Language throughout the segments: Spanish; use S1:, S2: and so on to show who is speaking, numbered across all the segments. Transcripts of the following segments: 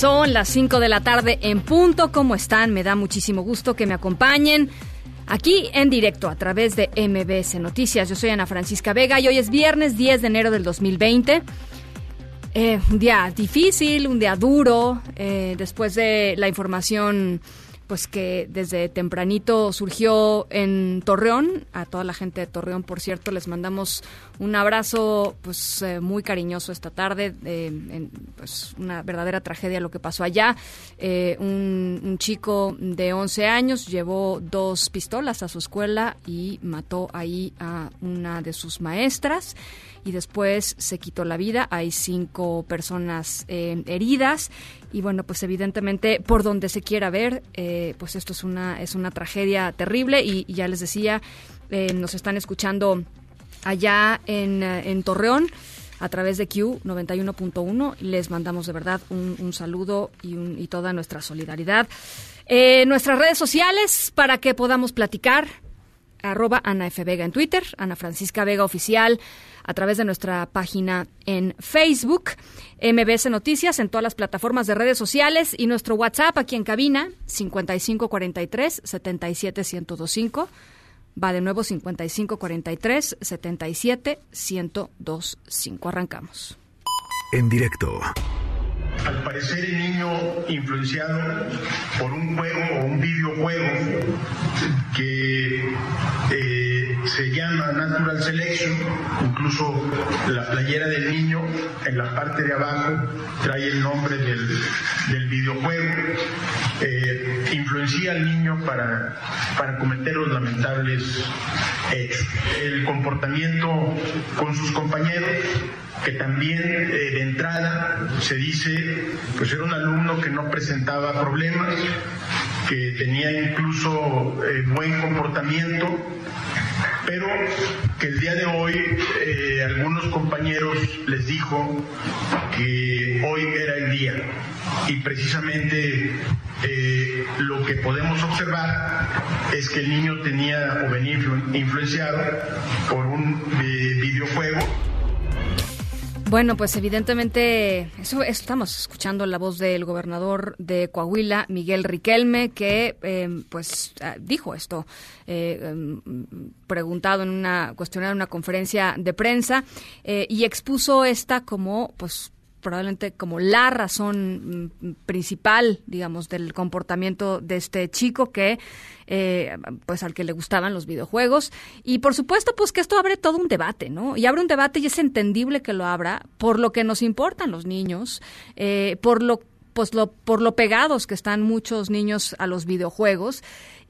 S1: Son las 5 de la tarde en punto. ¿Cómo están? Me da muchísimo gusto que me acompañen aquí en directo a través de MBS Noticias. Yo soy Ana Francisca Vega y hoy es viernes 10 de enero del 2020. Eh, un día difícil, un día duro, eh, después de la información pues que desde tempranito surgió en Torreón, a toda la gente de Torreón, por cierto, les mandamos un abrazo pues eh, muy cariñoso esta tarde, eh, pues una verdadera tragedia lo que pasó allá. Eh, un, un chico de 11 años llevó dos pistolas a su escuela y mató ahí a una de sus maestras y después se quitó la vida. Hay cinco personas eh, heridas y bueno, pues evidentemente por donde se quiera ver, eh, pues esto es una es una tragedia terrible y, ya les decía, eh, nos están escuchando allá en, eh, Torreón a través de Q 91.1. Les mandamos de verdad un, saludo y, toda nuestra solidaridad. Nuestras redes sociales para que podamos platicar arroba Ana F. Vega en Twitter, Ana Francisca Vega Oficial, a través de nuestra página en Facebook, MBS Noticias en todas las plataformas de redes sociales y nuestro WhatsApp aquí en cabina, 5543 77 1025. Va de nuevo 5543 77 1025. Arrancamos.
S2: En directo
S3: Al parecer el niño influenciado por un juego o un videojuego que eh, se llama Natural Selection, incluso la playera del niño en la parte de abajo trae el nombre del, del videojuego, eh, influencia al niño para, para cometer los lamentables hechos. El comportamiento con sus compañeros que también eh, de entrada se dice, pues era un alumno que no presentaba problemas, que tenía incluso eh, buen comportamiento, pero que el día de hoy eh, algunos compañeros les dijo que hoy era el día. Y precisamente lo que podemos observar es que el niño tenía o venía influ- influenciado por un videojuego
S1: Bueno, pues evidentemente eso, estamos escuchando la voz del gobernador de Coahuila, Miguel Riquelme, que eh, pues ah, dijo esto, eh, em, preguntado en una cuestionario en una conferencia de prensa eh, y expuso esta como pues probablemente como la razón mm, principal, digamos, del comportamiento de este chico que, eh, pues, al que le gustaban los videojuegos. Y por supuesto, pues, que esto abre todo un debate, ¿no? Y abre un debate y es entendible que lo abra por lo que nos importan los niños, eh, por lo pues lo, por lo pegados que están muchos niños a los videojuegos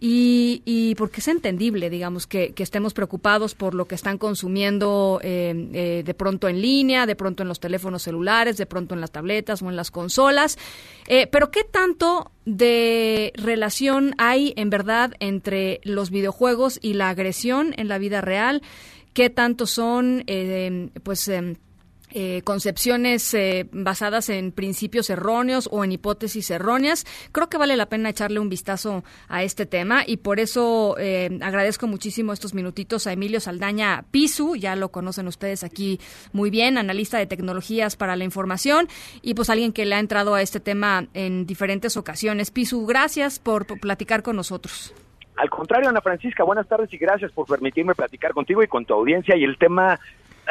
S1: y, y porque es entendible, digamos, que, estemos preocupados por lo que están consumiendo eh, eh, de pronto en línea, de pronto en los teléfonos celulares, de pronto en las tabletas o en las consolas. Eh, pero ¿qué tanto de relación hay en verdad entre los videojuegos y la agresión en la vida real? ¿Qué tanto son, eh, pues, em, eh, concepciones eh, basadas en principios erróneos o en hipótesis erróneas. Creo que vale la pena echarle un vistazo a este tema y por eso eh, agradezco muchísimo estos minutitos a Emilio Saldaña Pisu, ya lo conocen ustedes aquí muy bien, analista de tecnologías para la información y pues alguien que le ha entrado a este tema en diferentes ocasiones. Pisu, gracias por, por platicar con nosotros.
S4: Al contrario, Ana Francisca, buenas tardes y gracias por permitirme platicar contigo y con tu audiencia. Y el tema,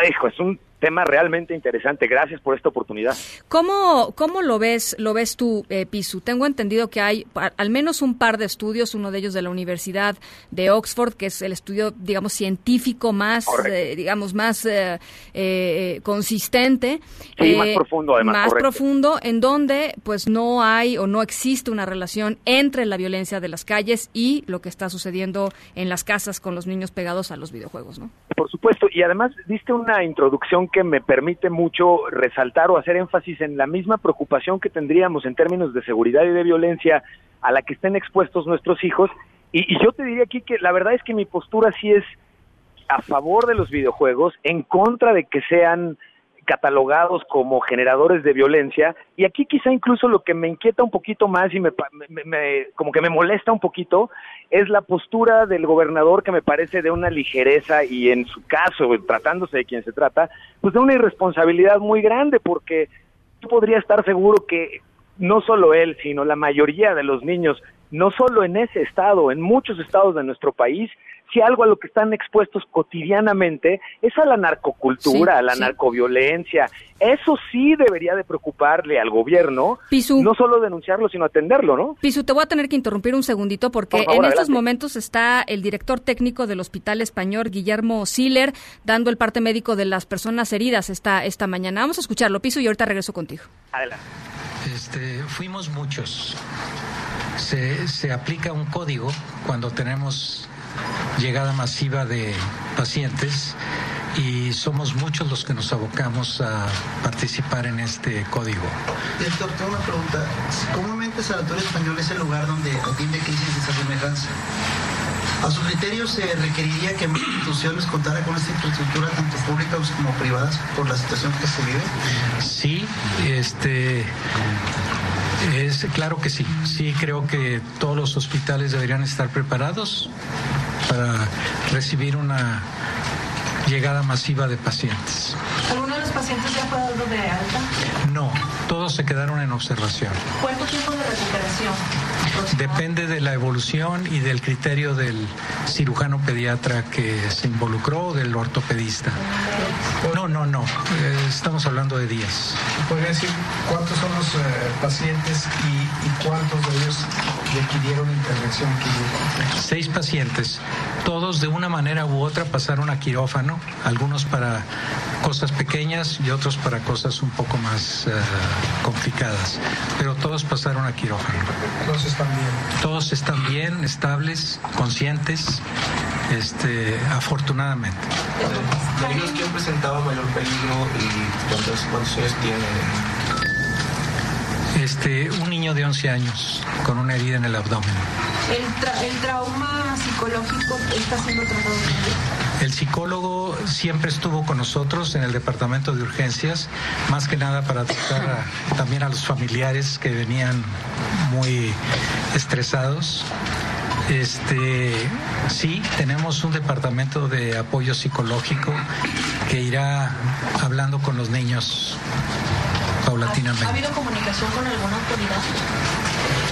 S4: hijo, es un tema realmente interesante. Gracias por esta oportunidad.
S1: ¿Cómo, cómo lo ves lo ves tú, eh, Pisu? Tengo entendido que hay al menos un par de estudios, uno de ellos de la Universidad de Oxford, que es el estudio, digamos, científico más, eh, digamos, más eh, eh, consistente.
S4: Sí,
S1: eh,
S4: más profundo, además,
S1: Más
S4: correcto.
S1: profundo, en donde pues no hay o no existe una relación entre la violencia de las calles y lo que está sucediendo en las casas con los niños pegados a los videojuegos, ¿no?
S4: Por supuesto, y además diste una introducción que me permite mucho resaltar o hacer énfasis en la misma preocupación que tendríamos en términos de seguridad y de violencia a la que estén expuestos nuestros hijos. Y, y yo te diría aquí que la verdad es que mi postura sí es a favor de los videojuegos, en contra de que sean catalogados como generadores de violencia y aquí quizá incluso lo que me inquieta un poquito más y me, me, como que me molesta un poquito es la postura del gobernador que me parece de una ligereza y en su caso tratándose de quien se trata pues de una irresponsabilidad muy grande porque tú podría estar seguro que no solo él sino la mayoría de los niños no solo en ese estado en muchos estados de nuestro país si algo a lo que están expuestos cotidianamente es a la narcocultura, a la narcoviolencia. Eso sí debería de preocuparle al gobierno, no solo denunciarlo, sino atenderlo, ¿no?
S1: Pisu, te voy a tener que interrumpir un segundito porque en estos momentos está el director técnico del Hospital Español, Guillermo Siller, dando el parte médico de las personas heridas esta, esta mañana. Vamos a escucharlo, Pisu, y ahorita regreso contigo.
S4: Adelante.
S5: Este, fuimos muchos. Se, se aplica un código cuando tenemos llegada masiva de pacientes y somos muchos los que nos abocamos a participar en este código.
S6: Doctor, tengo una pregunta. Comúnmente Sanatorio Español es el lugar donde atiende crisis de semejanza. ¿A su criterio se requeriría que más instituciones contaran con esta infraestructura, tanto públicas como privadas, por la situación que se vive?
S5: Sí, este, es claro que sí. Sí creo que todos los hospitales deberían estar preparados para recibir una llegada masiva de pacientes.
S7: ¿Alguno de los pacientes ya fue dado de alta?
S5: No, todos se quedaron en observación.
S7: ¿Cuánto tiempo de recuperación?
S5: Depende de la evolución y del criterio del cirujano pediatra que se involucró, del ortopedista. No, no, no. Eh, estamos hablando de días.
S8: ¿Podría decir cuántos son los eh, pacientes y, y, cuántos de ellos requirieron intervención quirúrgica?
S5: Seis pacientes. Todos de una manera u otra pasaron a quirófano, algunos para cosas pequeñas y otros para cosas un poco más uh, complicadas. Pero todos pasaron a quirófano.
S8: Todos están bien.
S5: Todos están bien, estables, conscientes, este, afortunadamente.
S9: ¿De niños quién presentaba mayor peligro y cuántos, cuántos años tiene?
S5: Este, un niño de 11 años con una herida en el abdomen.
S7: ¿El, tra el trauma psicológico está siendo tratado?
S5: El psicólogo siempre estuvo con nosotros en el departamento de urgencias, más que nada para tratar a, también a los familiares que venían muy estresados. Este, sí, tenemos un departamento de apoyo psicológico que irá hablando con los niños paulatinamente.
S7: ¿Ha habido comunicación con alguna autoridad?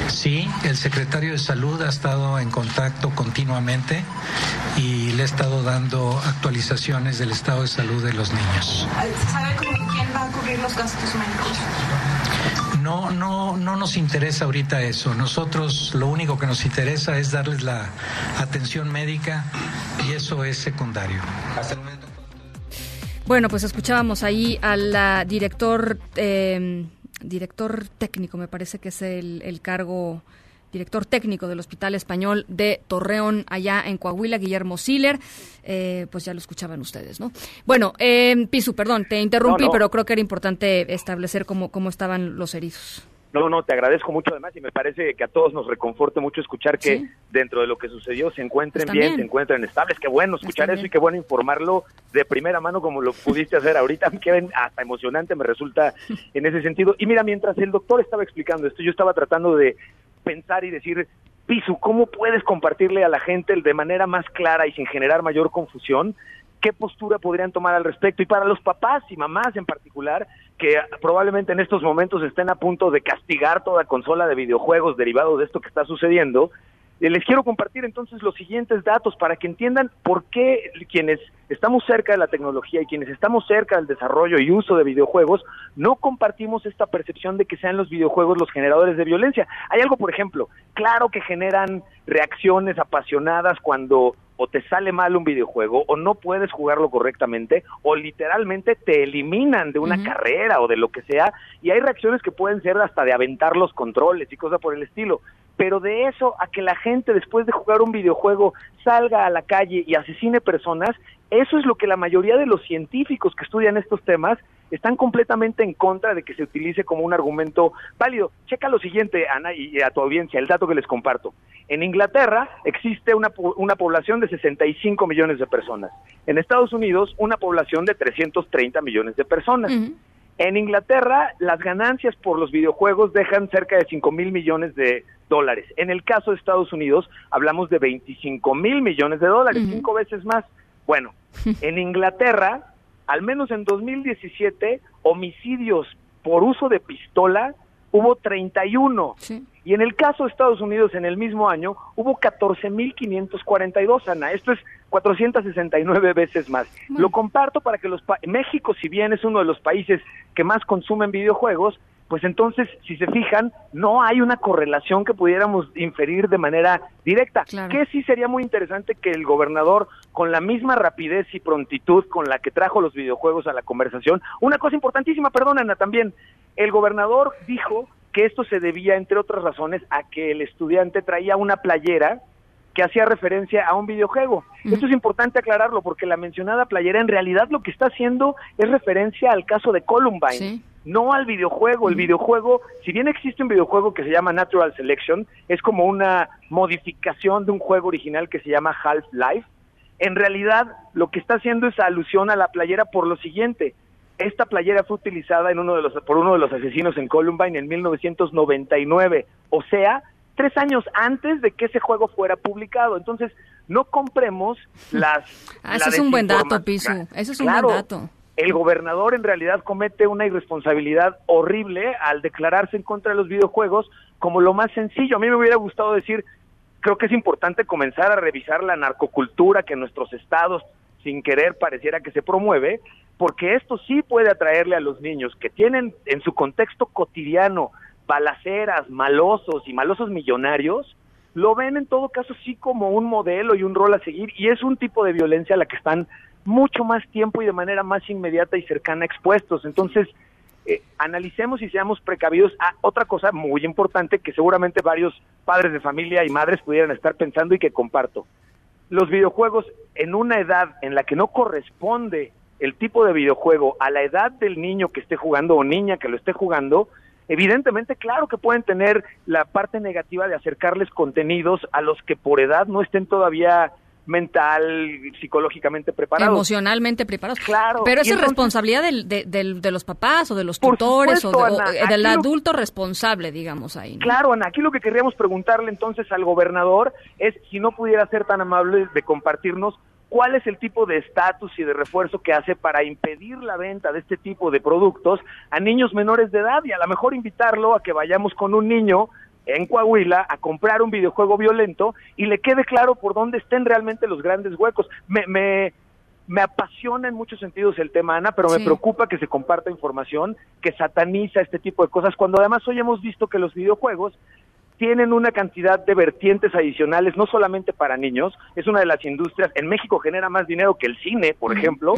S5: Sí, el secretario de Salud ha estado en contacto continuamente y le ha estado dando actualizaciones del estado de salud de los niños.
S7: ¿Sabe quién va a cubrir los gastos médicos?
S5: No, no, no nos interesa ahorita eso. Nosotros lo único que nos interesa es darles la atención médica y eso es secundario. Hasta el momento.
S1: Bueno, pues escuchábamos ahí al director, eh, director técnico, me parece que es el, el cargo director técnico del Hospital Español de Torreón, allá en Coahuila, Guillermo Siller. Eh, pues ya lo escuchaban ustedes, ¿no? Bueno, eh, Pisu, perdón, te interrumpí, no, no. pero creo que era importante establecer cómo, cómo estaban los heridos.
S4: No, no, te agradezco mucho además y me parece que a todos nos reconforte mucho escuchar que ¿Sí? dentro de lo que sucedió se encuentren bien, bien, se encuentren estables. Qué bueno escuchar Están eso y qué bueno informarlo de primera mano como lo pudiste hacer ahorita. Que hasta emocionante me resulta en ese sentido. Y mira, mientras el doctor estaba explicando esto, yo estaba tratando de pensar y decir, Pisu, ¿cómo puedes compartirle a la gente de manera más clara y sin generar mayor confusión qué postura podrían tomar al respecto? Y para los papás y mamás en particular, que probablemente en estos momentos estén a punto de castigar toda consola de videojuegos derivado de esto que está sucediendo, eh, les quiero compartir entonces los siguientes datos para que entiendan por qué quienes estamos cerca de la tecnología y quienes estamos cerca del desarrollo y uso de videojuegos no compartimos esta percepción de que sean los videojuegos los generadores de violencia. Hay algo, por ejemplo, claro que generan reacciones apasionadas cuando o te sale mal un videojuego o no puedes jugarlo correctamente o literalmente te eliminan de una uh -huh. carrera o de lo que sea y hay reacciones que pueden ser hasta de aventar los controles y cosas por el estilo pero de eso a que la gente después de jugar un videojuego salga a la calle y asesine personas, Eso es lo que la mayoría de los científicos que estudian estos temas están completamente en contra de que se utilice como un argumento válido. Checa lo siguiente, Ana, y a tu audiencia, el dato que les comparto. En Inglaterra existe una, una población de 65 millones de personas. En Estados Unidos, una población de 330 millones de personas. En Inglaterra, las ganancias por los videojuegos dejan cerca de 5 mil millones de dólares. En el caso de Estados Unidos, hablamos de 25 mil millones de dólares, cinco veces más. Bueno, en Inglaterra, al menos en 2017, homicidios por uso de pistola hubo 31. Y en el caso de Estados Unidos, en el mismo año, hubo 14.542, Ana. Esto es 469 veces más. Lo comparto para que los... México, si bien es uno de los países que más consumen videojuegos, pues entonces, si se fijan, no hay una correlación que pudiéramos inferir de manera directa. Que sí sería muy interesante que el gobernador, con la misma rapidez y prontitud con la que trajo los videojuegos a la conversación, una cosa importantísima, perdón Ana, también, el gobernador dijo que esto se debía, entre otras razones, a que el estudiante traía una playera que hacía referencia a un videojuego. Esto es importante aclararlo porque la mencionada playera en realidad lo que está haciendo es referencia al caso de Columbine. No al videojuego. El videojuego, si bien existe un videojuego que se llama Natural Selection, es como una modificación de un juego original que se llama Half-Life. En realidad, lo que está haciendo es alusión a la playera por lo siguiente. Esta playera fue utilizada en uno de los, por uno de los asesinos en Columbine en 1999. O sea, tres años antes de que ese juego fuera publicado. Entonces, no compremos las...
S1: Ah, eso es un buen dato, Piso. Eso es un buen dato.
S4: El gobernador en realidad comete una irresponsabilidad horrible al declararse en contra de los videojuegos como lo más sencillo. A mí me hubiera gustado decir, creo que es importante comenzar a revisar la narcocultura que nuestros estados sin querer pareciera que se promueve, porque esto sí puede atraerle a los niños que tienen en su contexto cotidiano balaceras, malosos y malosos millonarios, lo ven en todo caso sí como un modelo y un rol a seguir y es un tipo de violencia a la que están mucho más tiempo y de manera más inmediata y cercana expuestos. Entonces, eh, analicemos y seamos precavidos. Ah, otra cosa muy importante que seguramente varios padres de familia y madres pudieran estar pensando y que comparto. Los videojuegos en una edad en la que no corresponde el tipo de videojuego a la edad del niño que esté jugando o niña que lo esté jugando, Evidentemente, claro que pueden tener la parte negativa de acercarles contenidos a los que por edad no estén todavía mental, psicológicamente preparados.
S1: Emocionalmente preparados. Claro. Pero es responsabilidad del, de, de, los papás o de los tutores o, del adulto responsable, digamos ahí.
S4: Claro, Ana, aquí lo que querríamos preguntarle entonces al gobernador es si no pudiera ser tan amable de compartirnos cuál es el tipo de estatus y de refuerzo que hace para impedir la venta de este tipo de productos a niños menores de edad y a lo mejor invitarlo a que vayamos con un niño en Coahuila a comprar un videojuego violento y le quede claro por dónde estén realmente los grandes huecos. Me, me, me apasiona en muchos sentidos el tema, Ana, pero me preocupa que se comparta información que sataniza este tipo de cosas, cuando además hoy hemos visto que los videojuegos tienen una cantidad de vertientes adicionales, no solamente para niños, es una de las industrias, en México genera más dinero que el cine, por ejemplo,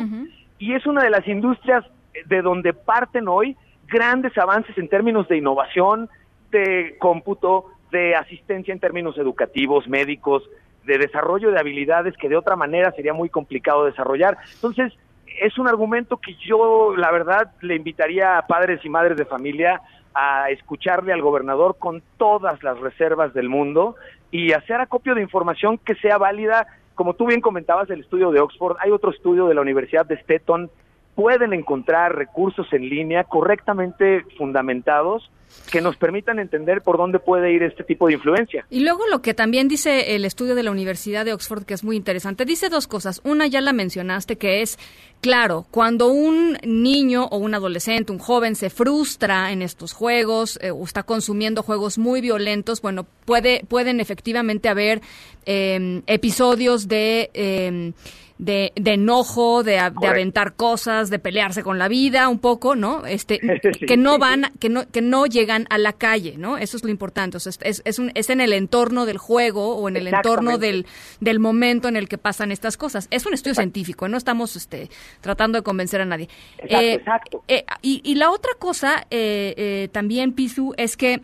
S4: y es una de las industrias de donde parten hoy grandes avances en términos de innovación, de cómputo, de asistencia en términos educativos, médicos, de desarrollo de habilidades que de otra manera sería muy complicado desarrollar. Entonces, es un argumento que yo, la verdad, le invitaría a padres y madres de familia a escucharle al gobernador con todas las reservas del mundo y hacer acopio de información que sea válida. Como tú bien comentabas, el estudio de Oxford, hay otro estudio de la Universidad de Stetton, pueden encontrar recursos en línea correctamente fundamentados que nos permitan entender por dónde puede ir este tipo de influencia.
S1: Y luego lo que también dice el estudio de la Universidad de Oxford, que es muy interesante, dice dos cosas. Una ya la mencionaste, que es, claro, cuando un niño o un adolescente, un joven se frustra en estos juegos eh, o está consumiendo juegos muy violentos, bueno, puede, pueden efectivamente haber eh, episodios de... Eh, de, de enojo, de, de, aventar cosas, de pelearse con la vida un poco, ¿no? Este, que no van, que no, que no llegan a la calle, ¿no? Eso es lo importante. O sea, es, es, un, es en el entorno del juego o en el entorno del, del momento en el que pasan estas cosas. Es un estudio científico, no estamos este, tratando de convencer a nadie.
S4: Exacto,
S1: eh, eh, y, y, la otra cosa eh, también, Pisu, es que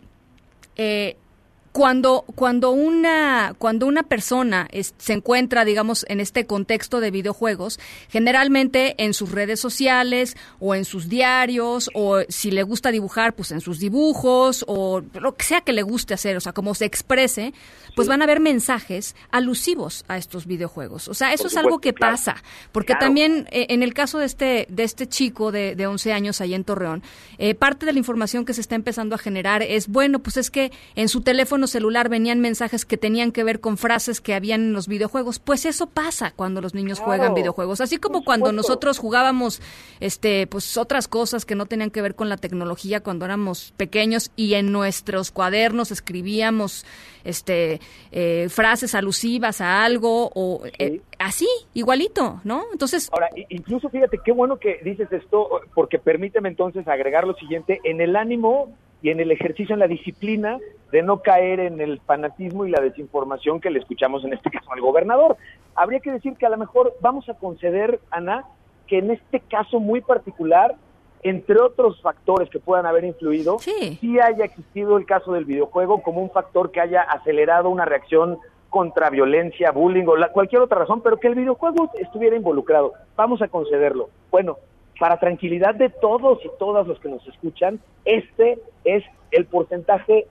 S1: cuando, cuando, una, cuando una persona se encuentra, digamos, en este contexto de videojuegos, generalmente en sus redes sociales o en sus diarios o si le gusta dibujar, pues en sus dibujos o lo que sea que le guste hacer, o sea, como se exprese, pues van a haber mensajes alusivos a estos videojuegos. O sea, eso es algo que pasa, porque también eh, en el caso de este, de este chico de, de 11 años ahí en Torreón, eh, parte de la información que se está empezando a generar es, bueno, pues es que en su teléfono celular venían mensajes que tenían que ver con frases que habían en los videojuegos. Pues eso pasa cuando los niños juegan videojuegos, así como cuando nosotros jugábamos este pues otras cosas que no tenían que ver con la tecnología cuando éramos pequeños y en nuestros cuadernos escribíamos este eh, frases alusivas a algo o eh, así, igualito, ¿no? Entonces...
S4: Ahora, incluso fíjate, qué bueno que dices esto, porque permíteme entonces agregar lo siguiente, en el ánimo y en el ejercicio, en la disciplina de no caer en el fanatismo y la desinformación que le escuchamos en este caso al gobernador. Habría que decir que a lo mejor vamos a conceder, Ana, que en este caso muy particular entre otros factores que puedan haber influido, sí. haya existido el caso del videojuego como un factor que haya acelerado una reacción contra violencia, bullying o la, cualquier otra razón, pero que el videojuego estuviera involucrado. Vamos a concederlo. Bueno, para tranquilidad de todos y todas los que nos escuchan, este es el porcentaje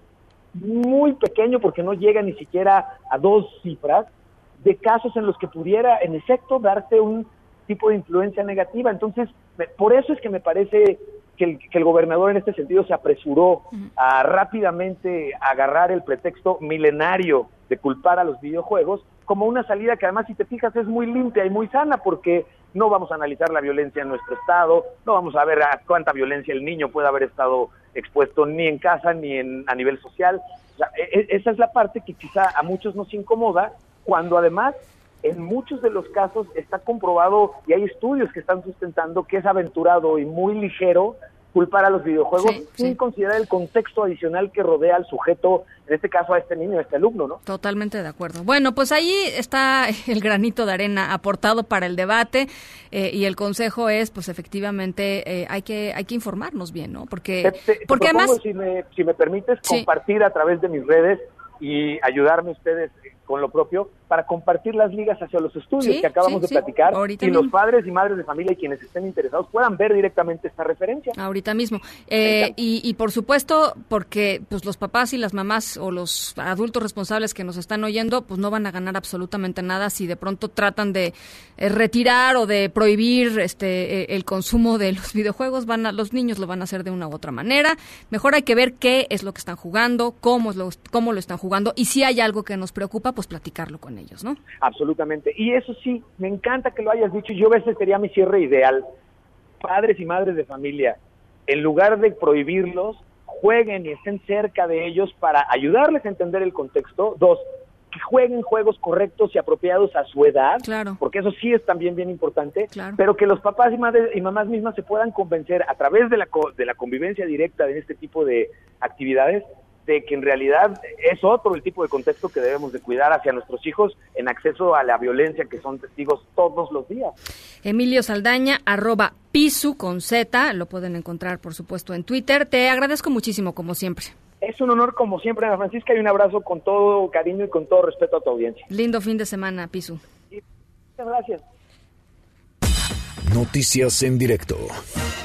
S4: muy pequeño, porque no llega ni siquiera a dos cifras, de casos en los que pudiera, en efecto, darse un tipo de influencia negativa. Entonces, por eso es que me parece que el, gobernador en este sentido se apresuró a rápidamente agarrar el pretexto milenario de culpar a los videojuegos como una salida que además, si te fijas, es muy limpia y muy sana porque no vamos a analizar la violencia en nuestro estado, no vamos a ver a cuánta violencia el niño puede haber estado expuesto ni en casa ni en, a nivel social. E, e, esa es la parte que quizá a muchos nos incomoda cuando además en muchos de los casos está comprobado y hay estudios que están sustentando que es aventurado y muy ligero culpar a los videojuegos sin considerar el contexto adicional que rodea al sujeto, en este caso a este niño, a este alumno, ¿no?
S1: Totalmente de acuerdo. Bueno, pues ahí está el granito de arena aportado para el debate eh, y el consejo es, pues efectivamente, eh, hay que hay que informarnos bien, ¿no? Porque, porque además...
S4: Si me, si me permites, compartir a través de mis redes y ayudarme ustedes con lo propio para compartir las ligas hacia los estudios que acabamos de platicar y los padres y madres de familia y quienes estén interesados puedan ver directamente esta referencia.
S1: Ahorita mismo. Eh, y, por supuesto, porque pues los papás y las mamás o los adultos responsables que nos están oyendo, pues no van a ganar absolutamente nada si de pronto tratan de eh, retirar o de prohibir este eh, el consumo de los videojuegos. Van a, los niños lo van a hacer de una u otra manera. Mejor hay que ver qué es lo que están jugando, cómo, es lo, cómo lo están jugando y si hay algo que nos preocupa, pues platicarlo con ellos, ¿no?
S4: Absolutamente. Y eso sí, me encanta que lo hayas dicho. Yo a veces sería mi cierre ideal. Padres y madres de familia, en lugar de prohibirlos, jueguen y estén cerca de ellos para ayudarles a entender el contexto. Dos, que jueguen juegos correctos y apropiados a su edad,
S1: claro.
S4: porque eso sí es también bien importante, pero que los papás y, madres, y mamás mismas se puedan convencer a través de la, de la convivencia directa de este tipo de actividades de que en realidad es otro el tipo de contexto que debemos de cuidar hacia nuestros hijos en acceso a la violencia que son testigos todos los días.
S1: Emilio Saldaña, arroba pisu con Z, lo pueden encontrar por supuesto en Twitter. Te agradezco muchísimo como siempre.
S4: Es un honor como siempre, Ana Francisca, y un abrazo con todo cariño y con todo respeto a tu audiencia.
S1: Lindo fin de semana, Pisu.
S4: Muchas gracias.
S2: Noticias en directo.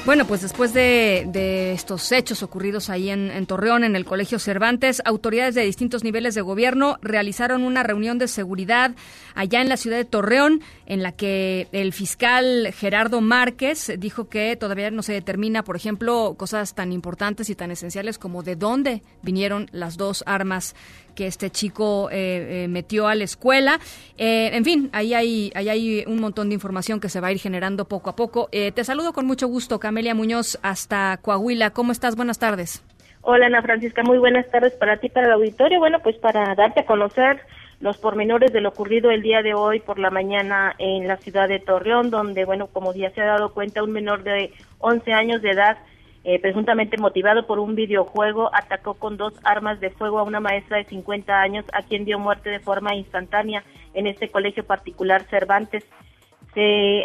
S1: Bueno, pues después de, estos hechos ocurridos ahí en, Torreón, en el Colegio Cervantes, autoridades de distintos niveles de gobierno realizaron una reunión de seguridad allá en la ciudad de Torreón, en la que el fiscal Gerardo Márquez dijo que todavía no se determina, por ejemplo, cosas tan importantes y tan esenciales como de dónde vinieron las dos armas que este chico eh, eh, metió a la escuela. Eh, en fin, ahí hay, ahí hay un montón de información que se va a ir generando poco a poco. te saludo con mucho gusto, Camelia Muñoz, hasta Coahuila. ¿Cómo estás? Buenas tardes.
S10: Hola, Ana Francisca. Muy buenas tardes para ti, para el auditorio. Bueno, pues para darte a conocer los pormenores de lo ocurrido el día de hoy por la mañana en la ciudad de Torreón, donde, bueno, como ya se ha dado cuenta, un menor de 11 años de edad eh, presuntamente motivado por un videojuego, atacó con dos armas de fuego a una maestra de 50 años, a quien dio muerte de forma instantánea en este colegio particular Cervantes.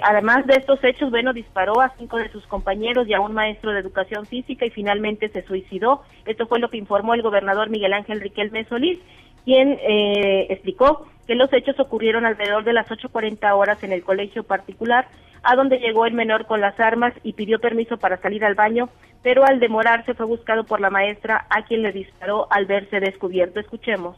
S11: además de estos hechos, bueno, disparó a cinco de sus compañeros y a un maestro de educación física y finalmente se suicidó. Esto fue lo que informó el gobernador Miguel Ángel Riquelme Solís, quien eh, explicó que los hechos ocurrieron alrededor de las 8.40 horas en el colegio particular, a donde llegó el menor con las armas y pidió permiso para salir al baño, pero al demorarse fue buscado por la maestra a quien le disparó al verse descubierto. Escuchemos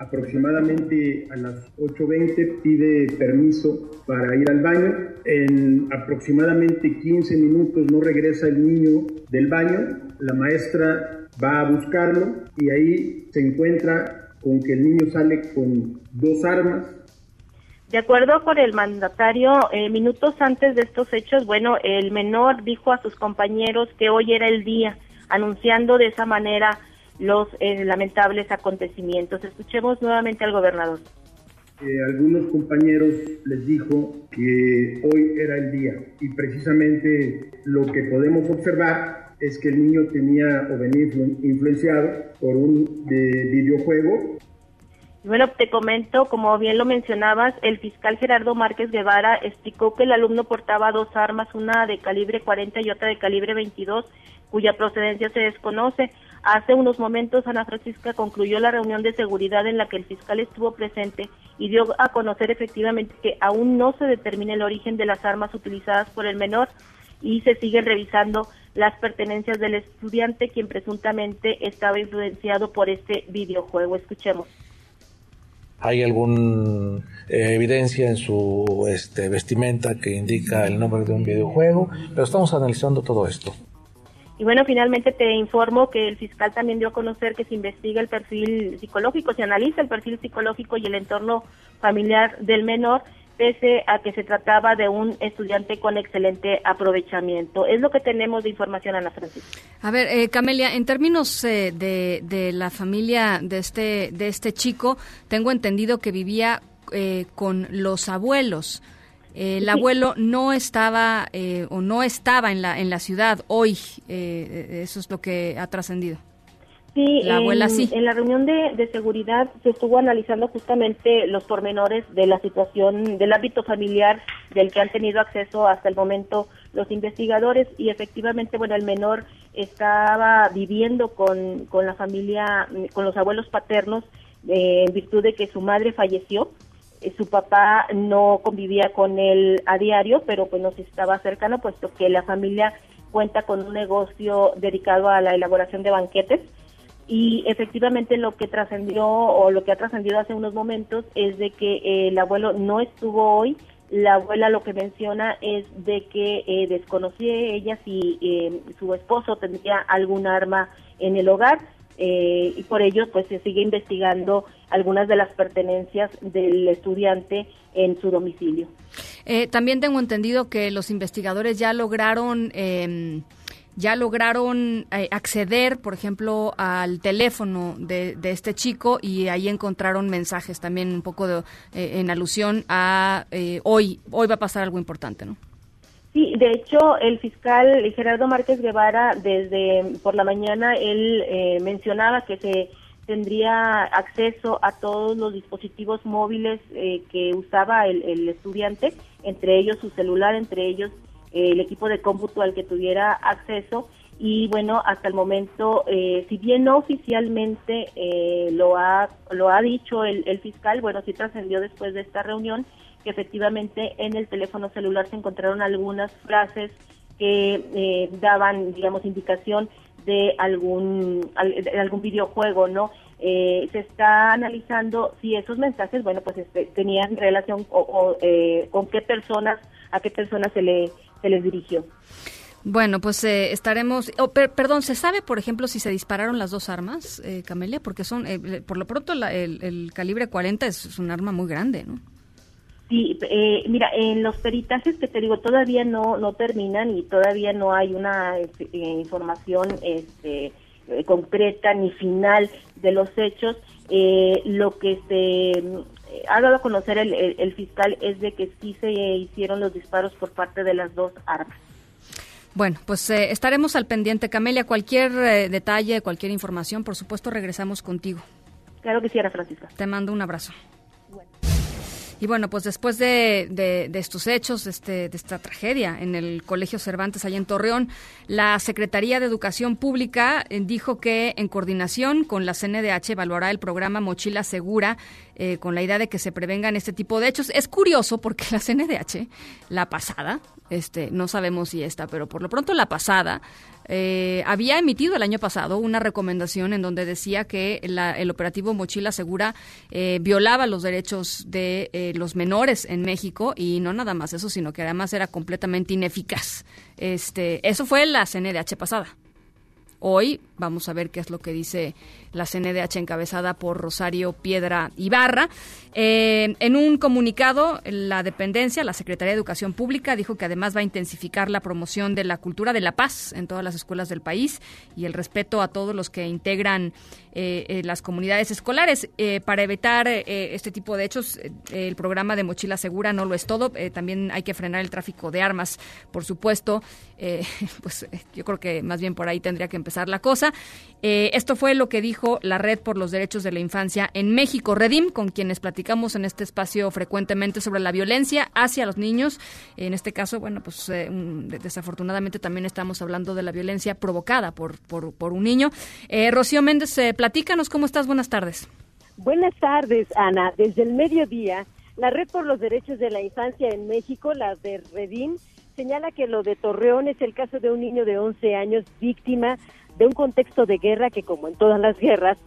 S12: aproximadamente a las 8.20 pide permiso para ir al baño. En aproximadamente 15 minutos no regresa el niño del baño. La maestra va a buscarlo y ahí se encuentra con que el niño sale con dos armas.
S11: De acuerdo con el mandatario, eh, minutos antes de estos hechos, bueno, el menor dijo a sus compañeros que hoy era el día, anunciando de esa manera los eh, lamentables acontecimientos. Escuchemos nuevamente al gobernador.
S12: Eh, algunos compañeros les dijo que hoy era el día y precisamente lo que podemos observar es que el niño tenía o venía influenciado por un videojuego.
S11: Bueno, te comento, como bien lo mencionabas, el fiscal Gerardo Márquez Guevara explicó que el alumno portaba dos armas, una de calibre 40 y otra de calibre 22, cuya procedencia se desconoce. Hace unos momentos Ana Francisca concluyó la reunión de seguridad en la que el fiscal estuvo presente y dio a conocer efectivamente que aún no se determina el origen de las armas utilizadas por el menor y se siguen revisando las pertenencias del estudiante quien presuntamente estaba influenciado por este videojuego. Escuchemos.
S13: ¿Hay alguna eh, evidencia en su este, vestimenta que indica el nombre de un videojuego? Pero estamos analizando todo esto.
S11: Y bueno, finalmente te informo que el fiscal también dio a conocer que se investiga el perfil psicológico, se analiza el perfil psicológico y el entorno familiar del menor, pese a que se trataba de un estudiante con excelente aprovechamiento. Es lo que tenemos de información, Ana Francisca.
S1: A ver, eh, Camelia, en términos eh, de, de, la familia de este, de este chico, tengo entendido que vivía eh, con los abuelos. el abuelo no estaba eh, o no estaba en la en la ciudad hoy eh, eso es lo que ha trascendido
S11: sí la abuela en, sí en la reunión de, de, seguridad se estuvo analizando justamente los pormenores de la situación del ámbito familiar del que han tenido acceso hasta el momento los investigadores y efectivamente bueno el menor estaba viviendo con, con la familia con los abuelos paternos eh, en virtud de que su madre falleció eh, su papá no convivía con él a diario, pero pues nos estaba cercano, puesto que la familia cuenta con un negocio dedicado a la elaboración de banquetes. Y efectivamente lo que trascendió o lo que ha trascendido hace unos momentos es de que el abuelo no estuvo hoy. La abuela lo que menciona es de que eh, desconocía ella si eh, su esposo tendría algún arma en el hogar eh, y por ello pues se sigue investigando algunas de las pertenencias del estudiante en su domicilio.
S1: Eh, también tengo entendido que los investigadores ya lograron eh, ya lograron eh, acceder, por ejemplo, al teléfono de, de, este chico y ahí encontraron mensajes también un poco de, eh, en alusión a eh, hoy hoy va a pasar algo importante, ¿no?
S11: Sí, de hecho, el fiscal Gerardo Márquez Guevara, desde por la mañana, él eh, mencionaba que se tendría acceso a todos los dispositivos móviles eh, que usaba el, el, estudiante, entre ellos su celular, entre ellos eh, el equipo de cómputo al que tuviera acceso. Y bueno, hasta el momento, eh, si bien no oficialmente lo, ha, lo ha dicho el, el fiscal, bueno, sí trascendió después de esta reunión que efectivamente en el teléfono celular se encontraron algunas frases que eh, daban, digamos, indicación de algún, de algún videojuego, ¿no? Eh, se está analizando si esos mensajes, bueno, pues este, tenían relación o, o eh, con qué personas, a qué personas se, le, se les dirigió.
S1: Bueno, pues eh, estaremos. Oh, per, perdón, ¿se sabe, por ejemplo, si se dispararon las dos armas, eh, Camelia? Porque son, eh, por lo pronto, la, el, el, calibre 40 es, es, un arma muy grande, ¿no?
S11: Sí, eh, mira, en los peritajes que te digo todavía no no terminan y todavía no hay una este, eh, información este, eh, concreta ni final de los hechos. Eh, lo que se ha dado a conocer el, el, el, fiscal es de que sí se hicieron los disparos por parte de las dos armas.
S1: Bueno, pues eh, estaremos al pendiente, Camelia. Cualquier eh, detalle, cualquier información, por supuesto, regresamos contigo.
S11: Claro que sí, Ana Francisca.
S1: Te mando un abrazo. Y bueno, pues después de, estos hechos, de, este, de esta tragedia en el Colegio Cervantes, allá en Torreón, la Secretaría de Educación Pública eh, dijo que en coordinación con la CNDH evaluará el programa Mochila Segura eh, con la idea de que se prevengan este tipo de hechos. Es curioso porque la CNDH, la pasada, este, no sabemos si esta, pero por lo pronto la pasada, eh, había emitido el año pasado una recomendación en donde decía que el operativo Mochila Segura violaba los derechos de eh, los menores en México y no nada más eso, sino que además era completamente ineficaz. Este, eso fue la CNDH pasada. Hoy vamos a ver qué es lo que dice la CNDH encabezada por Rosario Piedra Ibarra. Eh, en un comunicado, la dependencia, la Secretaría de Educación Pública, dijo que además va a intensificar la promoción de la cultura de la paz en todas las escuelas del país y el respeto a todos los que integran eh, eh, las comunidades escolares. para evitar este tipo de hechos, el programa de Mochila Segura no lo es todo. también hay que frenar el tráfico de armas, por supuesto. pues yo creo que más bien por ahí tendría que empezar la cosa. esto fue lo que dijo la Red por los Derechos de la Infancia en México, Redim, con quienes platicamos en este espacio frecuentemente sobre la violencia hacia los niños. En este caso, bueno, pues eh, desafortunadamente también estamos hablando de la violencia provocada por, por, un niño. Eh, Rocío Méndez, eh, platícanos, ¿cómo estás? Buenas tardes.
S14: Buenas tardes, Ana. Desde el mediodía, la Red por los Derechos de la Infancia en México, la de Redim, señala que lo de Torreón es el caso de un niño de 11 años víctima de un contexto de guerra que como en todas las guerras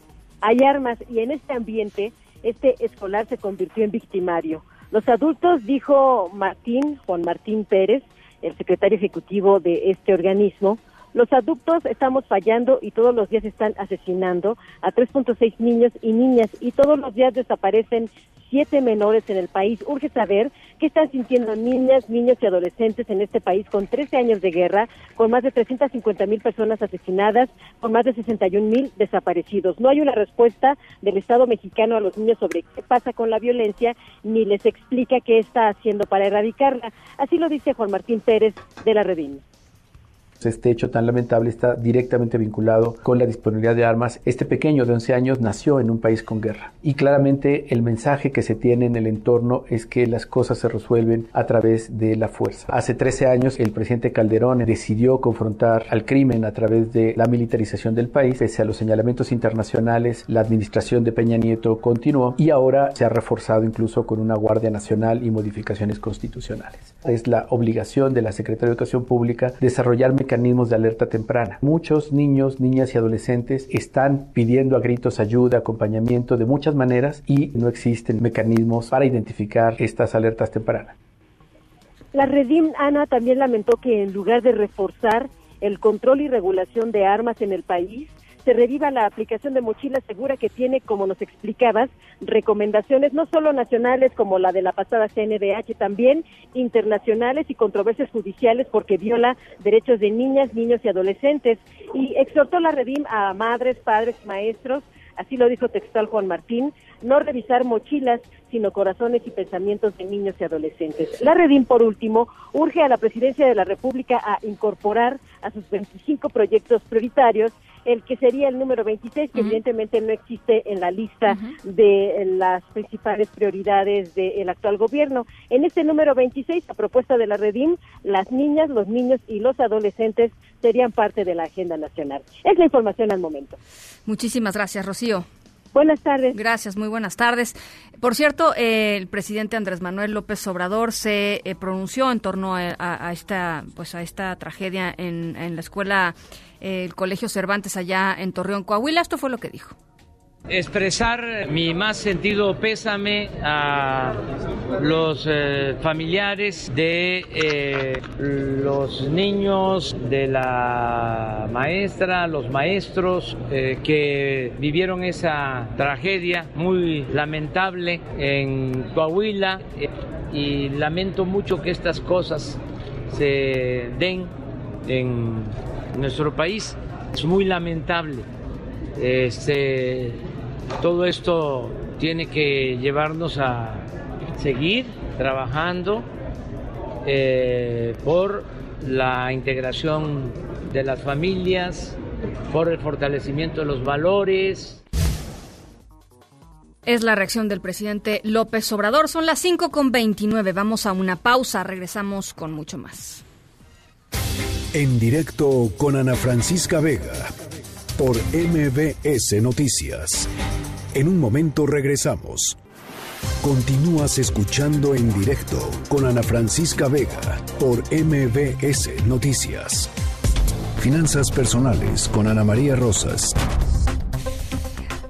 S14: hay armas y en este ambiente este escolar se convirtió en victimario. Los adultos, dijo Martín, Juan Martín Pérez, el secretario ejecutivo de este organismo, los adultos estamos fallando y todos los días están asesinando a 3.6 niños y niñas y todos los días desaparecen siete menores en el país. Urge saber qué están sintiendo niñas, niños y adolescentes en este país con 13 años de guerra, con más de 350 mil personas asesinadas, con más de 61 mil desaparecidos. No hay una respuesta del Estado mexicano a los niños sobre qué pasa con la violencia, ni les explica qué está haciendo para erradicarla. Así lo dice Juan Martín Pérez de la Redín.
S15: Este hecho tan lamentable está directamente vinculado con la disponibilidad de armas. Este pequeño de 11 años nació en un país con guerra. Y claramente el mensaje que se tiene en el entorno es que las cosas se resuelven a través de la fuerza. Hace 13 años el presidente Calderón decidió confrontar al crimen a través de la militarización del país. Pese a los señalamientos internacionales, la administración de Peña Nieto continuó y ahora se ha reforzado incluso con una Guardia Nacional y modificaciones constitucionales. Es la obligación de la Secretaría de Educación Pública desarrollar mecanismos mecanismos de alerta temprana. Muchos niños, niñas y adolescentes están pidiendo a gritos ayuda, acompañamiento de muchas maneras y no existen mecanismos para identificar estas alertas tempranas.
S14: La Redim Ana también lamentó que en lugar de reforzar el control y regulación de armas en el país, se reviva la aplicación de mochila segura que tiene, como nos explicabas, recomendaciones no solo nacionales como la de la pasada CNDH, también internacionales y controversias judiciales porque viola derechos de niñas, niños y adolescentes. Y exhortó la Redim a madres, padres, maestros, así lo dijo textual Juan Martín, no revisar mochilas, sino corazones y pensamientos de niños y adolescentes. La Redim, por último, urge a la Presidencia de la República a incorporar a sus 25 proyectos prioritarios el que sería el número 26, que evidentemente no existe en la lista de las principales prioridades del actual gobierno. En este número 26, a propuesta de la Redim, las niñas, los niños y los adolescentes serían parte de la agenda nacional. Es la información al momento.
S1: Muchísimas gracias, Rocío.
S14: Buenas tardes.
S1: Gracias, muy buenas tardes. Por cierto, eh, el presidente Andrés Manuel López Obrador se eh, pronunció en torno a, esta, pues a esta tragedia en, la escuela, eh, el Colegio Cervantes allá en Torreón, Coahuila. Esto fue lo que dijo
S16: expresar mi más sentido pésame a los eh, familiares de eh, los niños, de la maestra, los maestros eh, que vivieron esa tragedia muy lamentable en Coahuila y lamento mucho que estas cosas se den en nuestro país. Es muy lamentable. Este, todo esto tiene que llevarnos a seguir trabajando eh, por la integración de las familias, por el fortalecimiento de los valores.
S1: Es la reacción del presidente López Obrador. Son las 5 con 29. Vamos a una pausa. Regresamos con mucho más.
S2: En directo con Ana Francisca Vega por MBS Noticias. En un momento regresamos. Continúas escuchando en directo con Ana Francisca Vega por MBS Noticias. Finanzas personales con Ana María Rosas.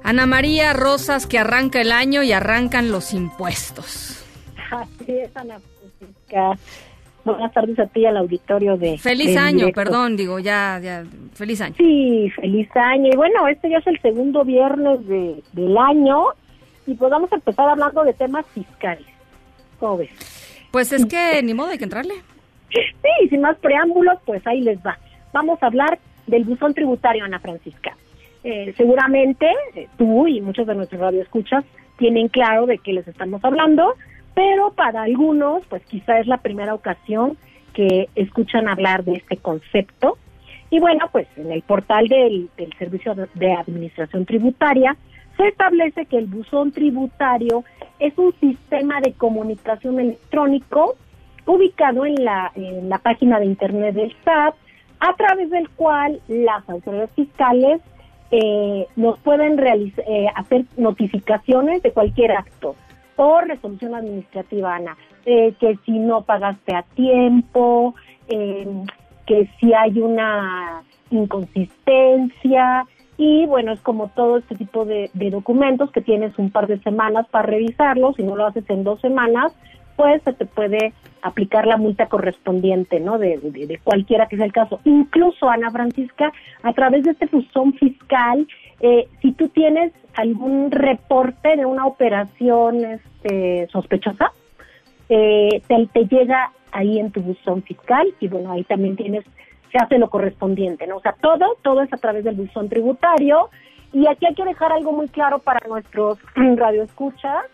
S1: Ana María Rosas que arranca el año y arrancan los impuestos.
S17: Así es, Ana Francisca. Buenas tardes a ti al auditorio de.
S1: Feliz año, perdón, digo, ya, ya, feliz año.
S17: Sí, feliz año. Y bueno, este ya es el segundo viernes de, del año y pues vamos a empezar hablando de temas fiscales. ¿Cómo ves?
S1: Pues es que ni modo, hay que entrarle.
S17: Sí, sin más preámbulos, pues ahí les va. Vamos a hablar del buzón tributario, Ana Francisca. Eh, seguramente eh, tú y muchos de nuestros radioescuchas tienen claro de qué les estamos hablando, pero para algunos, pues quizá es la primera ocasión que escuchan hablar de este concepto. Y bueno, pues en el portal del, Servicio de Administración Tributaria se establece que el buzón tributario es un sistema de comunicación electrónico ubicado en la, en la página de Internet del SAT, a través del cual las autoridades fiscales eh, nos pueden eh, hacer notificaciones de cualquier acto o resolución administrativa, Ana, eh, que si no pagaste a tiempo, que si hay una inconsistencia, y bueno, es como todo este tipo de, documentos que tienes un par de semanas para revisarlos, si no lo haces en dos semanas, pues se te puede aplicar la multa correspondiente, ¿no? De, de, cualquiera que sea el caso. Incluso, Ana Francisca, a través de este fusón fiscal, eh, si tú tienes algún reporte de una operación este, sospechosa, eh, te, llega ahí en tu buzón fiscal y bueno, ahí también tienes se hace lo correspondiente, ¿no? O sea, todo, todo es a través del buzón tributario. Y aquí hay que dejar algo muy claro para nuestros radioescuchas.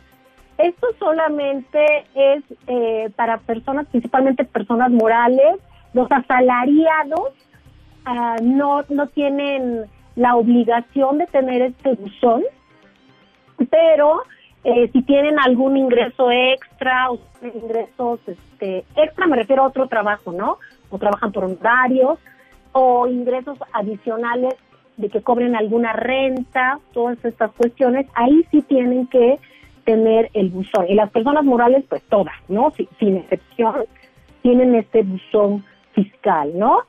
S17: Esto solamente es eh, para personas, principalmente personas morales. Los asalariados ah, no, no tienen la obligación de tener este buzón, pero eh, si tienen algún ingreso extra o ingresos este, extra, me refiero a otro trabajo, ¿no? o trabajan por horarios, o ingresos adicionales de que cobren alguna renta, todas estas cuestiones, ahí sí tienen que tener el buzón. Y las personas morales, pues todas, ¿no? sin excepción, tienen este buzón fiscal, ¿no?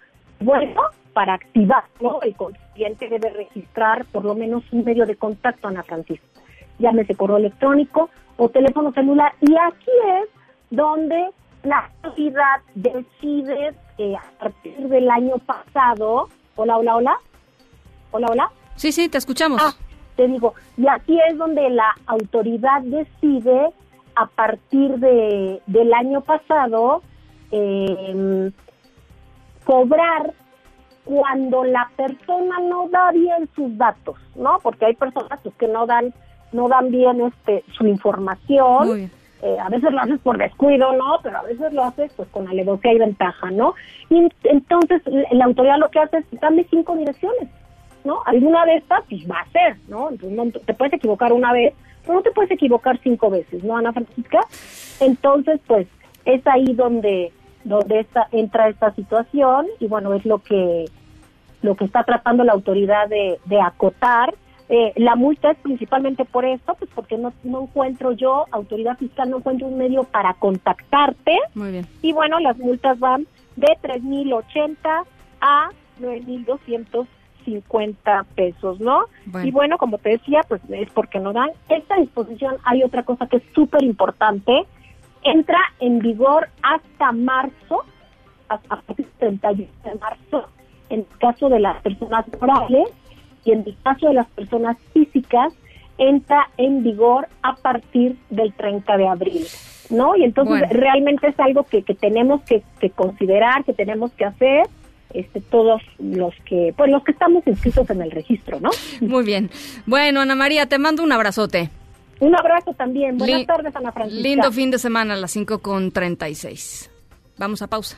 S17: Bueno, para activarlo, el cliente debe registrar por lo menos un medio de contacto, Ana Francisca, llámese correo electrónico o teléfono celular. Y aquí es donde la autoridad decide a partir del año pasado, hola, hola, hola, hola, hola.
S1: Sí, sí, te escuchamos. Ah,
S17: te digo, y aquí es donde la autoridad decide a partir de, del año pasado em, cobrar cuando la persona no da bien sus datos, ¿no? Porque hay personas pues, que no dan no dan bien este su información. Bien eh, a veces lo haces por descuido, ¿no? Pero a veces lo haces pues con alevosía y ventaja, ¿no? Y entonces la autoridad lo que hace es dame cinco direcciones, ¿no? Alguna de estas pues va a ser, ¿no? Entonces te puedes equivocar una vez, pero no te puedes equivocar cinco veces, ¿no, Ana Francisca? Entonces, pues es ahí donde donde esta, entra esta situación y bueno, es lo que lo que está tratando la autoridad de, de acotar eh, la multa es principalmente por esto, pues porque no, no encuentro yo, autoridad fiscal, no encuentro un medio para contactarte.
S1: Muy bien.
S17: Y bueno, las multas van de 3.080 a 9.250 pesos, ¿no? Y bueno, como te decía, pues es porque no dan. Esta disposición, hay otra cosa que es súper importante, entra en vigor hasta marzo, hasta el 31 de marzo, en el caso de las personas morales, y en el caso de las personas físicas entra en vigor a partir del 30 de abril, ¿no? Y entonces realmente es algo que, que tenemos que, considerar, que tenemos que hacer, este, todos los que, pues los que estamos inscritos en el registro, ¿no?
S1: Muy bien. Bueno, Ana María, te mando un abrazote.
S17: Un abrazo también. Buenas tardes, Ana Francisca.
S1: Lindo fin de semana a las 5 con 36. Vamos a pausa.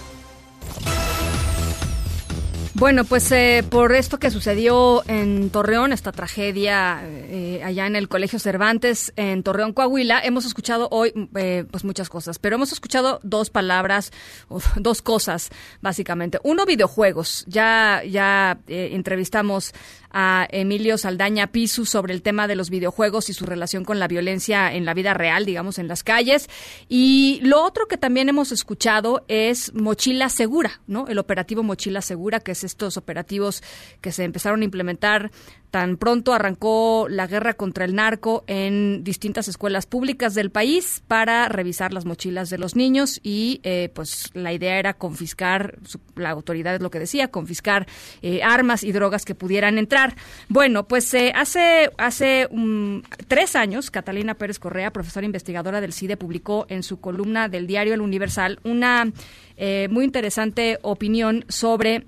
S1: Bueno, pues eh, por esto que sucedió en Torreón, esta tragedia eh, allá en el Colegio Cervantes en Torreón, Coahuila, hemos escuchado hoy eh, pues muchas cosas, pero hemos escuchado dos palabras, dos cosas básicamente. Uno, videojuegos. Ya ya entrevistamos a Emilio Saldaña Pisu sobre el tema de los videojuegos y su relación con la violencia en la vida real, digamos, en las calles. Y lo otro que también hemos escuchado es Mochila Segura, ¿no? El operativo Mochila Segura, que es estos operativos que se empezaron a implementar tan pronto arrancó la guerra contra el narco en distintas escuelas públicas del país para revisar las mochilas de los niños y eh, pues la idea era confiscar, la autoridad es lo que decía, confiscar eh, armas y drogas que pudieran entrar. Bueno, pues eh, hace, hace tres años, Catalina Pérez Correa, profesora investigadora del CIDE, publicó en su columna del diario El Universal una muy interesante opinión sobre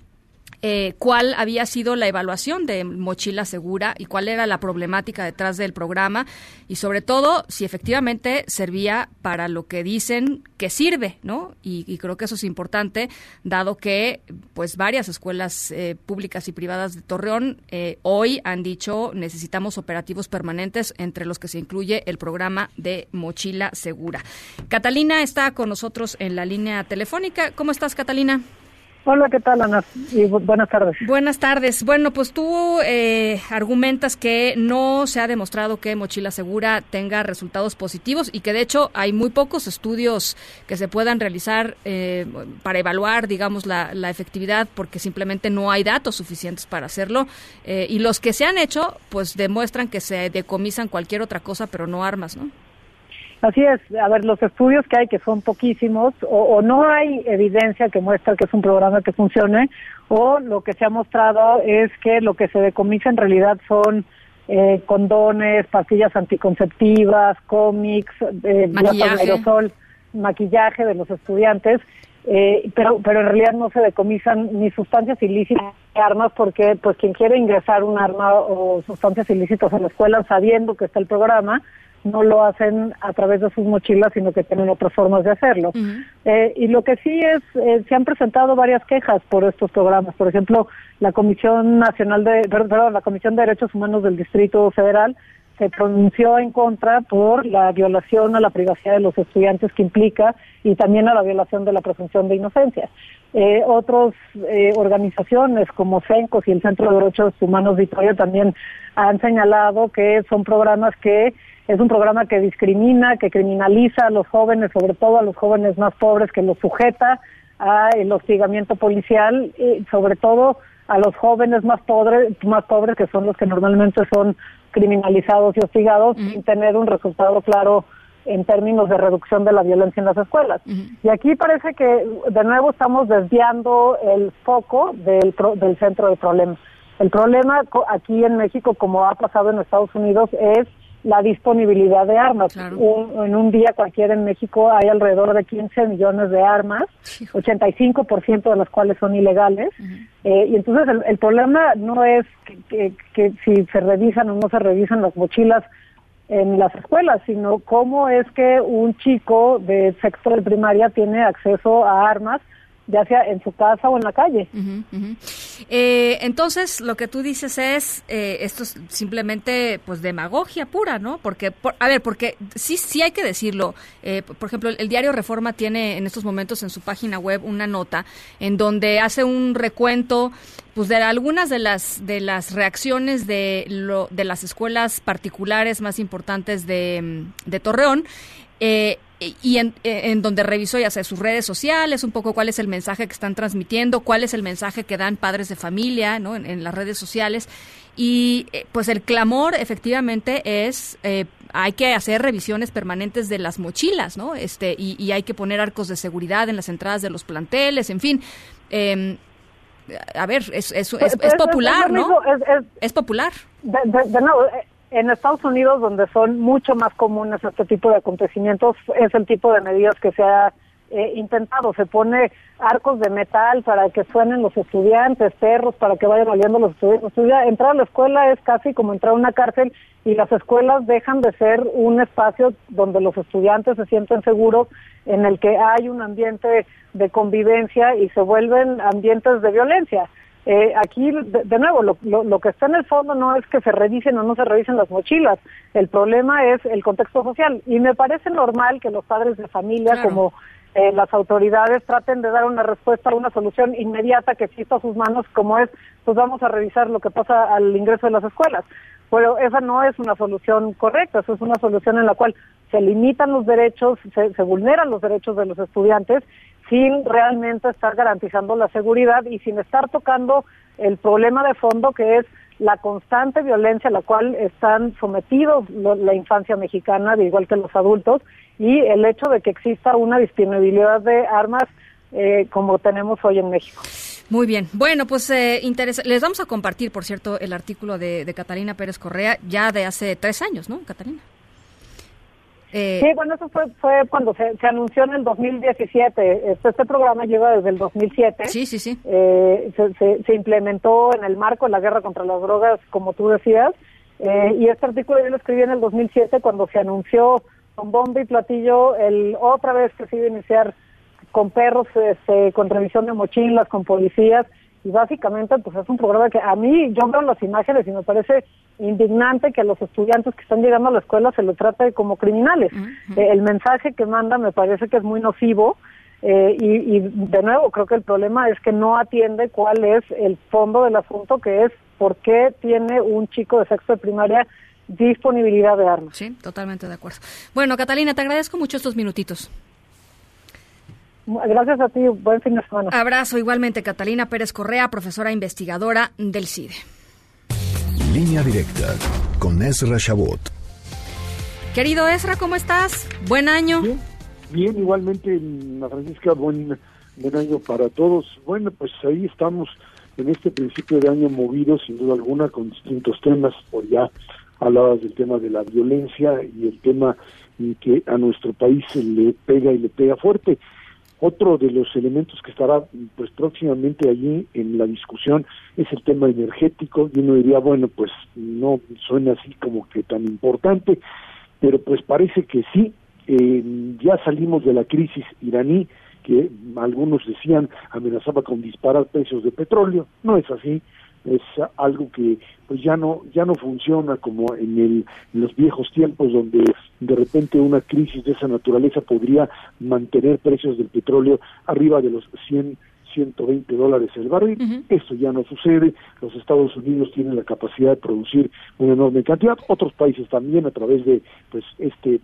S1: eh, cuál había sido la evaluación de Mochila Segura y cuál era la problemática detrás del programa y sobre todo si efectivamente servía para lo que dicen que sirve, ¿no? Y, creo que eso es importante, dado que pues varias escuelas eh, públicas y privadas de Torreón eh, hoy han dicho necesitamos operativos permanentes entre los que se incluye el programa de Mochila Segura. Catalina está con nosotros en la línea telefónica. ¿Cómo estás, Catalina?
S18: Hola, ¿qué tal, Ana? Y buenas tardes.
S1: Buenas tardes. Bueno, pues tú eh, argumentas que no se ha demostrado que Mochila Segura tenga resultados positivos y que de hecho hay muy pocos estudios que se puedan realizar eh, para evaluar, digamos, la, efectividad porque simplemente no hay datos suficientes para hacerlo. Eh, y los que se han hecho, pues demuestran que se decomisan cualquier otra cosa, pero no armas, ¿no?
S18: Así es, a ver, los estudios que hay, que son poquísimos, o, no hay evidencia que muestra que es un programa que funcione, o lo que se ha mostrado es que lo que se decomisa en realidad son eh, condones, pastillas anticonceptivas, cómics, eh,
S1: maquillaje.
S18: aerosol, maquillaje de los estudiantes, eh, pero, pero en realidad no se decomisan ni sustancias ilícitas ni armas porque pues quien quiere ingresar un arma o sustancias ilícitas a la escuela sabiendo que está el programa, no lo hacen a través de sus mochilas, sino que tienen otras formas de hacerlo. eh, y lo que sí es, eh, se han presentado varias quejas por estos programas. Por ejemplo, la Comisión Nacional de, perdón, la Comisión de Derechos Humanos del Distrito Federal se pronunció en contra por la violación a la privacidad de los estudiantes que implica y también a la violación de la presunción de inocencia. Eh, otras eh, organizaciones como CENCOS y el Centro de Derechos Humanos Victoria también han señalado que son programas que es un programa que discrimina, que criminaliza a los jóvenes, sobre todo a los jóvenes más pobres, que los sujeta al hostigamiento policial y sobre todo a los jóvenes más pobres, más pobres que son los que normalmente son criminalizados y hostigados sin tener un resultado claro en términos de reducción de la violencia en las escuelas. Y aquí parece que de nuevo estamos desviando el foco del, del centro del problema. El problema aquí en México, como ha pasado en Estados Unidos, es la disponibilidad de armas. en un día cualquiera en México hay alrededor de 15 millones de armas, 85% de las cuales son ilegales. Eh, y entonces el, problema no es que, si se revisan o no se revisan las mochilas en las escuelas, sino cómo es que un chico de sexto de primaria tiene acceso a armas ya sea en su casa o en la calle.
S1: Eh, entonces, lo que tú dices es, eh, esto es simplemente, pues, demagogia pura, ¿no? Porque, a ver, porque sí, sí hay que decirlo. Eh, por ejemplo, el, diario Reforma tiene en estos momentos en su página web una nota en donde hace un recuento, pues, de algunas de las de las reacciones de lo, de las escuelas particulares más importantes de, de Torreón. Eh, y en, en, donde revisó ya sea sus redes sociales, un poco cuál es el mensaje que están transmitiendo, cuál es el mensaje que dan padres de familia ¿no? en, las redes sociales. Y eh, pues el clamor efectivamente es, eh, hay que hacer revisiones permanentes de las mochilas, ¿no? Este, y, hay que poner arcos de seguridad en las entradas de los planteles, en fin. Em, a ver, es, es, es, es popular, ¿no? Es, popular.
S18: De, de, nuevo, en Estados Unidos, donde son mucho más comunes este tipo de acontecimientos, es el tipo de medidas que se ha eh, intentado. Se pone arcos de metal para que suenen los estudiantes, perros para que vayan oliendo los estudiantes. Entrar a la escuela es casi como entrar a una cárcel y las escuelas dejan de ser un espacio donde los estudiantes se sienten seguros, en el que hay un ambiente de convivencia y se vuelven ambientes de violencia. Eh, aquí, de, nuevo, lo, lo, que está en el fondo no es que se revisen o no se revisen las mochilas, el problema es el contexto social. Y me parece normal que los padres de familia, como eh, las autoridades, traten de dar una respuesta, una solución inmediata que exista a sus manos, como es, pues vamos a revisar lo que pasa al ingreso de las escuelas. Pero esa no es una solución correcta, eso es una solución en la cual se limitan los derechos, se, se vulneran los derechos de los estudiantes sin realmente estar garantizando la seguridad y sin estar tocando el problema de fondo que es la constante violencia a la cual están sometidos la infancia mexicana, de igual que los adultos, y el hecho de que exista una disponibilidad de armas eh, como tenemos hoy en México.
S1: Muy bien. Bueno, pues eh, les vamos a compartir, por cierto, el artículo de, de Catalina Pérez Correa ya de hace tres años, ¿no, Catalina?
S18: Eh, sí, bueno, eso fue, fue cuando se, anunció en el 2017. Este, este programa lleva desde el 2007.
S1: Sí, sí, sí.
S18: Eh, se, implementó en el marco de la guerra contra las drogas, como tú decías. Eh, y este artículo yo lo escribí en el 2007 cuando se anunció con bomba y platillo el otra vez que se iba a iniciar con perros, este, con revisión de mochilas, con policías y básicamente pues es un programa que a mí yo veo las imágenes y me parece indignante que a los estudiantes que están llegando a la escuela se lo trate como criminales. Eh, el mensaje que manda me parece que es muy nocivo eh, y, de nuevo creo que el problema es que no atiende cuál es el fondo del asunto que es por qué tiene un chico de sexto de primaria disponibilidad de armas.
S1: Sí, totalmente de acuerdo. Bueno, Catalina, te agradezco mucho estos minutitos.
S18: Gracias a ti, buen fin de semana.
S1: Abrazo igualmente, Catalina Pérez Correa, profesora investigadora del CIDE.
S2: Línea directa con Ezra Shabot.
S1: Querido Ezra, ¿cómo estás? Buen año.
S19: Bien, igualmente, Francisca, buen, buen año para todos. Bueno, pues ahí estamos en este principio de año movidos, sin duda alguna, con distintos temas. Por ya hablabas del tema de la violencia y el tema que a nuestro país le pega y le pega fuerte. Otro de los elementos que estará pues próximamente allí en la discusión es el tema energético y uno diría bueno pues no suena así como que tan importante pero pues parece que sí. Eh, ya salimos de la crisis iraní que algunos decían amenazaba con disparar precios de petróleo. No es así es algo que pues ya no ya no funciona como en, el, en los viejos tiempos donde de repente una crisis de esa naturaleza podría mantener precios del petróleo arriba de los 100 120 dólares el barril. Esto ya no sucede. Los Estados Unidos tienen la capacidad de producir una enorme cantidad. Otros países también a través de pues este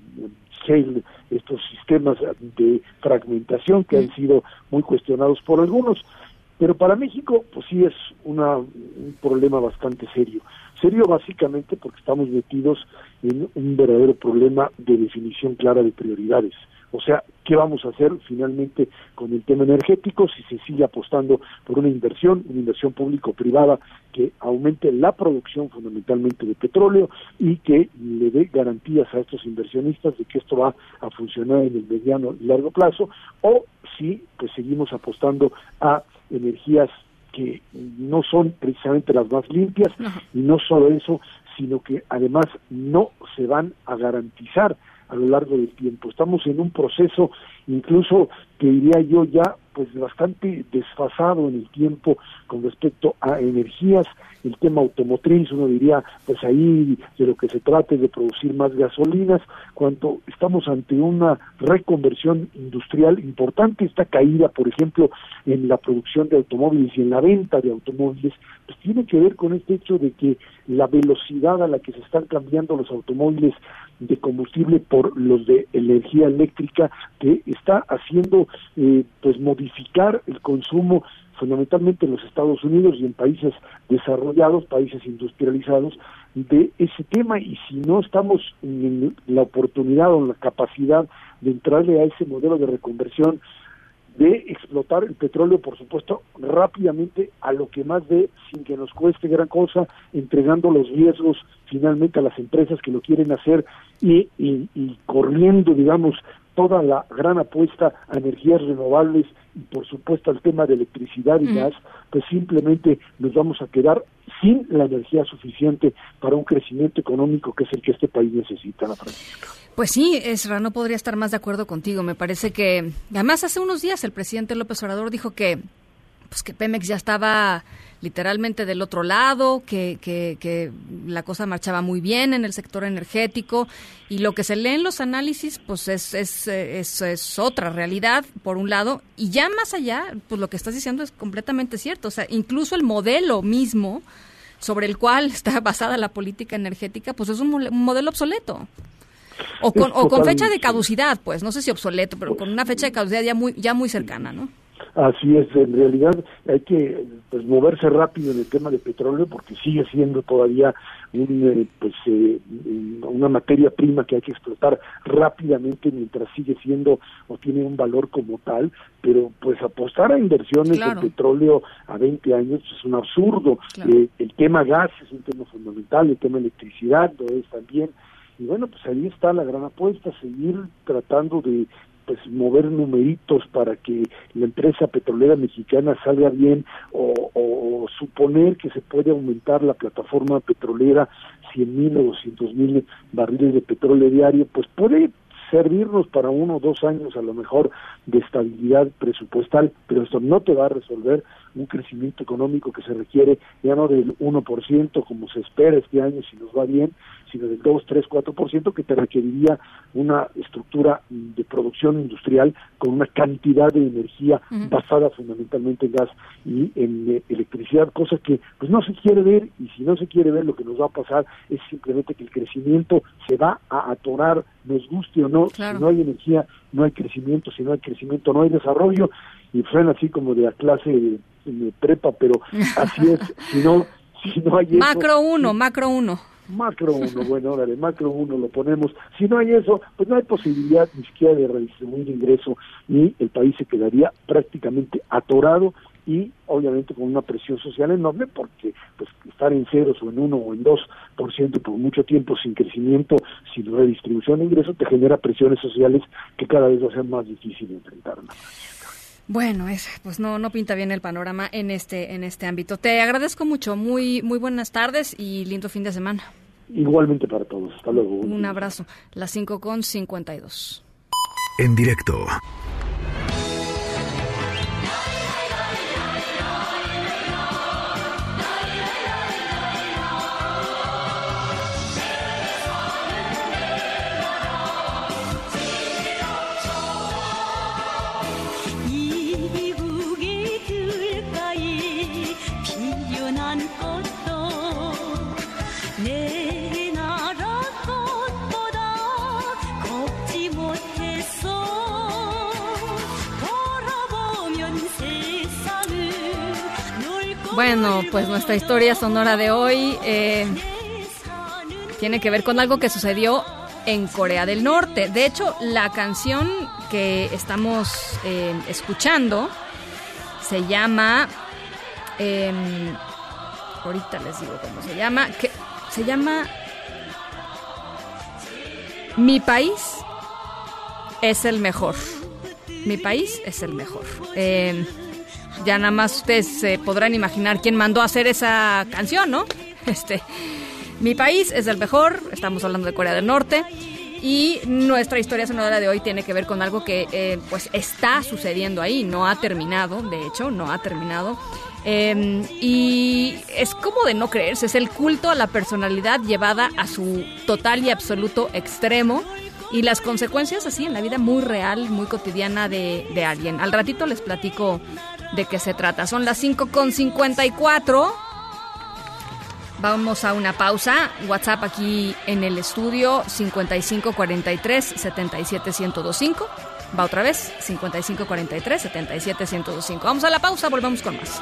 S19: estos sistemas de fragmentación que han sido muy cuestionados por algunos. Pero para México, pues sí es una, un problema bastante serio. Serio básicamente porque estamos metidos en un verdadero problema de definición clara de prioridades. O sea, ¿qué vamos a hacer finalmente con el tema energético si se sigue apostando por una inversión, una inversión público-privada que aumente la producción fundamentalmente de petróleo y que le dé garantías a estos inversionistas de que esto va a funcionar en el mediano y largo plazo? O si pues seguimos apostando a energías que no son precisamente las más limpias y no solo eso, sino que además no se van a garantizar a lo largo del tiempo. Estamos en un proceso incluso que diría yo ya pues bastante desfasado en el tiempo con respecto a energías, el tema automotriz, uno diría pues ahí de lo que se trata es de producir más gasolinas, cuando estamos ante una reconversión industrial importante, esta caída por ejemplo en la producción de automóviles y en la venta de automóviles, pues tiene que ver con este hecho de que la velocidad a la que se están cambiando los automóviles de combustible por los de energía eléctrica que está haciendo eh, pues modificar el consumo fundamentalmente en los Estados Unidos y en países desarrollados, países industrializados, de ese tema. Y si no estamos en la oportunidad o en la capacidad de entrarle a ese modelo de reconversión de explotar el petróleo, por supuesto, rápidamente a lo que más dé, sin que nos cueste gran cosa, entregando los riesgos finalmente a las empresas que lo quieren hacer y, y corriendo, digamos, toda la gran apuesta a energías renovables y por supuesto al tema de electricidad y gas, pues simplemente nos vamos a quedar sin la energía suficiente para un crecimiento económico que es el que este país necesita, la Francisca.
S1: Pues sí, Esra, no podría estar más de acuerdo contigo. Me parece que, además, hace unos días el presidente López Obrador dijo que, pues que Pemex ya estaba literalmente del otro lado, que, que, la cosa marchaba muy bien en el sector energético y lo que se lee en los análisis pues es, es, es, es, otra realidad, por un lado, y ya más allá, pues lo que estás diciendo es completamente cierto, o sea, incluso el modelo mismo sobre el cual está basada la política energética, pues es un, modelo obsoleto. O con, o con fecha de caducidad, pues, no sé si obsoleto, pero con una fecha de caducidad ya muy, ya muy cercana, ¿no?
S19: Así es, en realidad hay que pues, moverse rápido en el tema de petróleo porque sigue siendo todavía un, eh, pues, eh, una materia prima que hay que explotar rápidamente mientras sigue siendo o tiene un valor como tal, pero pues apostar a inversiones en petróleo a 20 años es un absurdo. Eh, el tema gas es un tema fundamental, el tema electricidad lo es también. Y bueno, pues ahí está la gran apuesta, seguir tratando de pues mover numeritos para que la empresa petrolera mexicana salga bien o, suponer que se puede aumentar la plataforma petrolera 100 mil o 200 mil barriles de petróleo diario, pues puede servirnos para uno o dos años a lo mejor de estabilidad presupuestal, pero esto no te va a resolver un crecimiento económico que se requiere ya no del 1% como se espera este año si nos va bien, sino del 2, 3, 4% que te requeriría una estructura de producción industrial con una cantidad de energía basada fundamentalmente en gas y en eh, electricidad, cosa que pues no se quiere ver y si no se quiere ver lo que nos va a pasar es simplemente que el crecimiento se va a atorar, nos guste o no, si no hay energía no hay crecimiento, si no hay crecimiento no hay desarrollo y suena así como de la clase de, prepa, pero así es, si no, si no hay
S1: Macro 1, macro 1
S19: macro 1, bueno, órale, macro 1 lo ponemos. Si no hay eso, pues no hay posibilidad ni siquiera de redistribuir ingreso y el país se quedaría prácticamente atorado y obviamente con una presión social enorme porque pues estar en ceros o en uno o en dos por ciento por mucho tiempo sin crecimiento, sin redistribución de ingresos te genera presiones sociales que cada vez va a ser más difícil enfrentar.
S1: Bueno, es, pues no, no pinta bien el panorama en este, en este ámbito. Te agradezco mucho, muy, muy buenas tardes y lindo fin de semana.
S19: Igualmente para todos. Hasta luego.
S1: Un abrazo. Las 5 con 52.
S2: En directo.
S1: Bueno, pues nuestra historia sonora de hoy eh, tiene que ver con algo que sucedió en Corea del Norte. De hecho, la canción que estamos eh, escuchando se llama... Em, ahorita les digo cómo se llama. Que, se llama... Mi país es el mejor. Mi país es el mejor. Eh, ya nada más ustedes se podrán imaginar quién mandó a hacer esa canción, ¿no? Este, mi país es el mejor, estamos hablando de Corea del Norte. Y nuestra historia sonora de hoy tiene que ver con algo que eh, pues está sucediendo ahí, no ha terminado, de hecho, no ha terminado. Em, y es como de no creerse, es el culto a la personalidad llevada a su total y absoluto extremo y las consecuencias así en la vida muy real, muy cotidiana de, de alguien. Al ratito les platico de qué se trata. Son las 5.54. Vamos a una pausa. WhatsApp aquí en el estudio 5543 77125. Va otra vez 5543 77125. Vamos a la pausa, volvemos con más.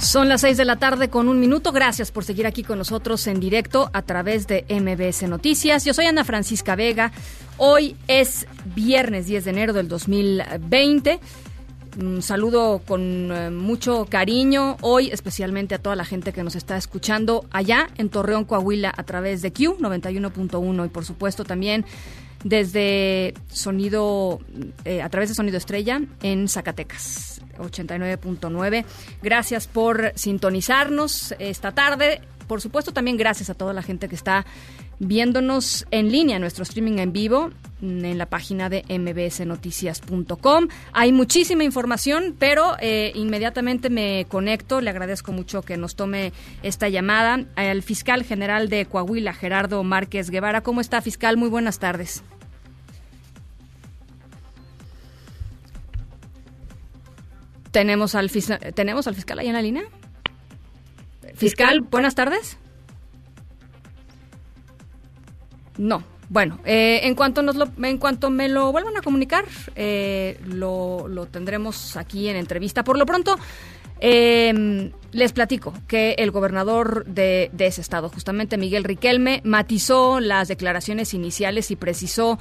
S1: Son las seis de la tarde con un minuto. Gracias por seguir aquí con nosotros en directo a través de MBS Noticias. Yo soy Ana Francisca Vega. Hoy es viernes 10 de enero del 2020. Un saludo con eh, mucho cariño hoy, especialmente a toda la gente que nos está escuchando allá en Torreón, Coahuila, a través de Q 91.1 y por supuesto también desde sonido, eh, a través de Sonido Estrella en Zacatecas 89.9. Gracias por sintonizarnos esta tarde. Por supuesto, también gracias a toda la gente que está viéndonos en línea, nuestro streaming en vivo en la página de mbsnoticias.com. Hay muchísima información, pero eh, inmediatamente me conecto. Le agradezco mucho que nos tome esta llamada al fiscal general de Coahuila, Gerardo Márquez Guevara. ¿Cómo está, fiscal? Muy buenas tardes. Tenemos al, ¿tenemos al fiscal ahí en la línea. Fiscal, buenas tardes. No. Bueno, eh, en cuanto nos lo, en cuanto me lo vuelvan a comunicar, eh, lo, lo, tendremos aquí en entrevista. Por lo pronto, eh, les platico que el gobernador de, de ese estado, justamente Miguel Riquelme, matizó las declaraciones iniciales y precisó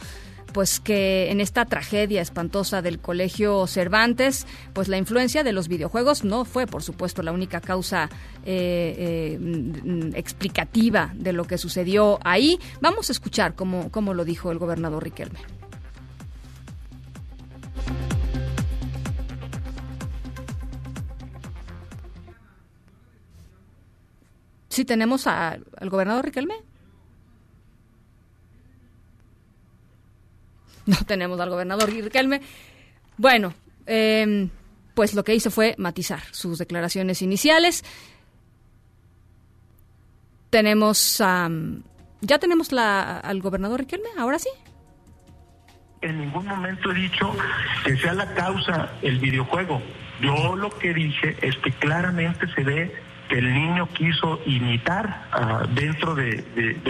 S1: pues que en esta tragedia espantosa del colegio Cervantes, pues la influencia de los videojuegos no fue, por supuesto, la única causa eh, eh, explicativa de lo que sucedió ahí. Vamos a escuchar cómo, cómo lo dijo el gobernador Riquelme. Sí, tenemos al gobernador Riquelme. no tenemos al gobernador Riquelme. Bueno, em, pues lo que hizo fue matizar sus declaraciones iniciales. Tenemos, ya tenemos la, al gobernador Riquelme, ahora sí.
S20: En ningún momento he dicho que sea la causa el videojuego. Yo lo que dije es que claramente se ve que el niño quiso imitar ah, dentro de,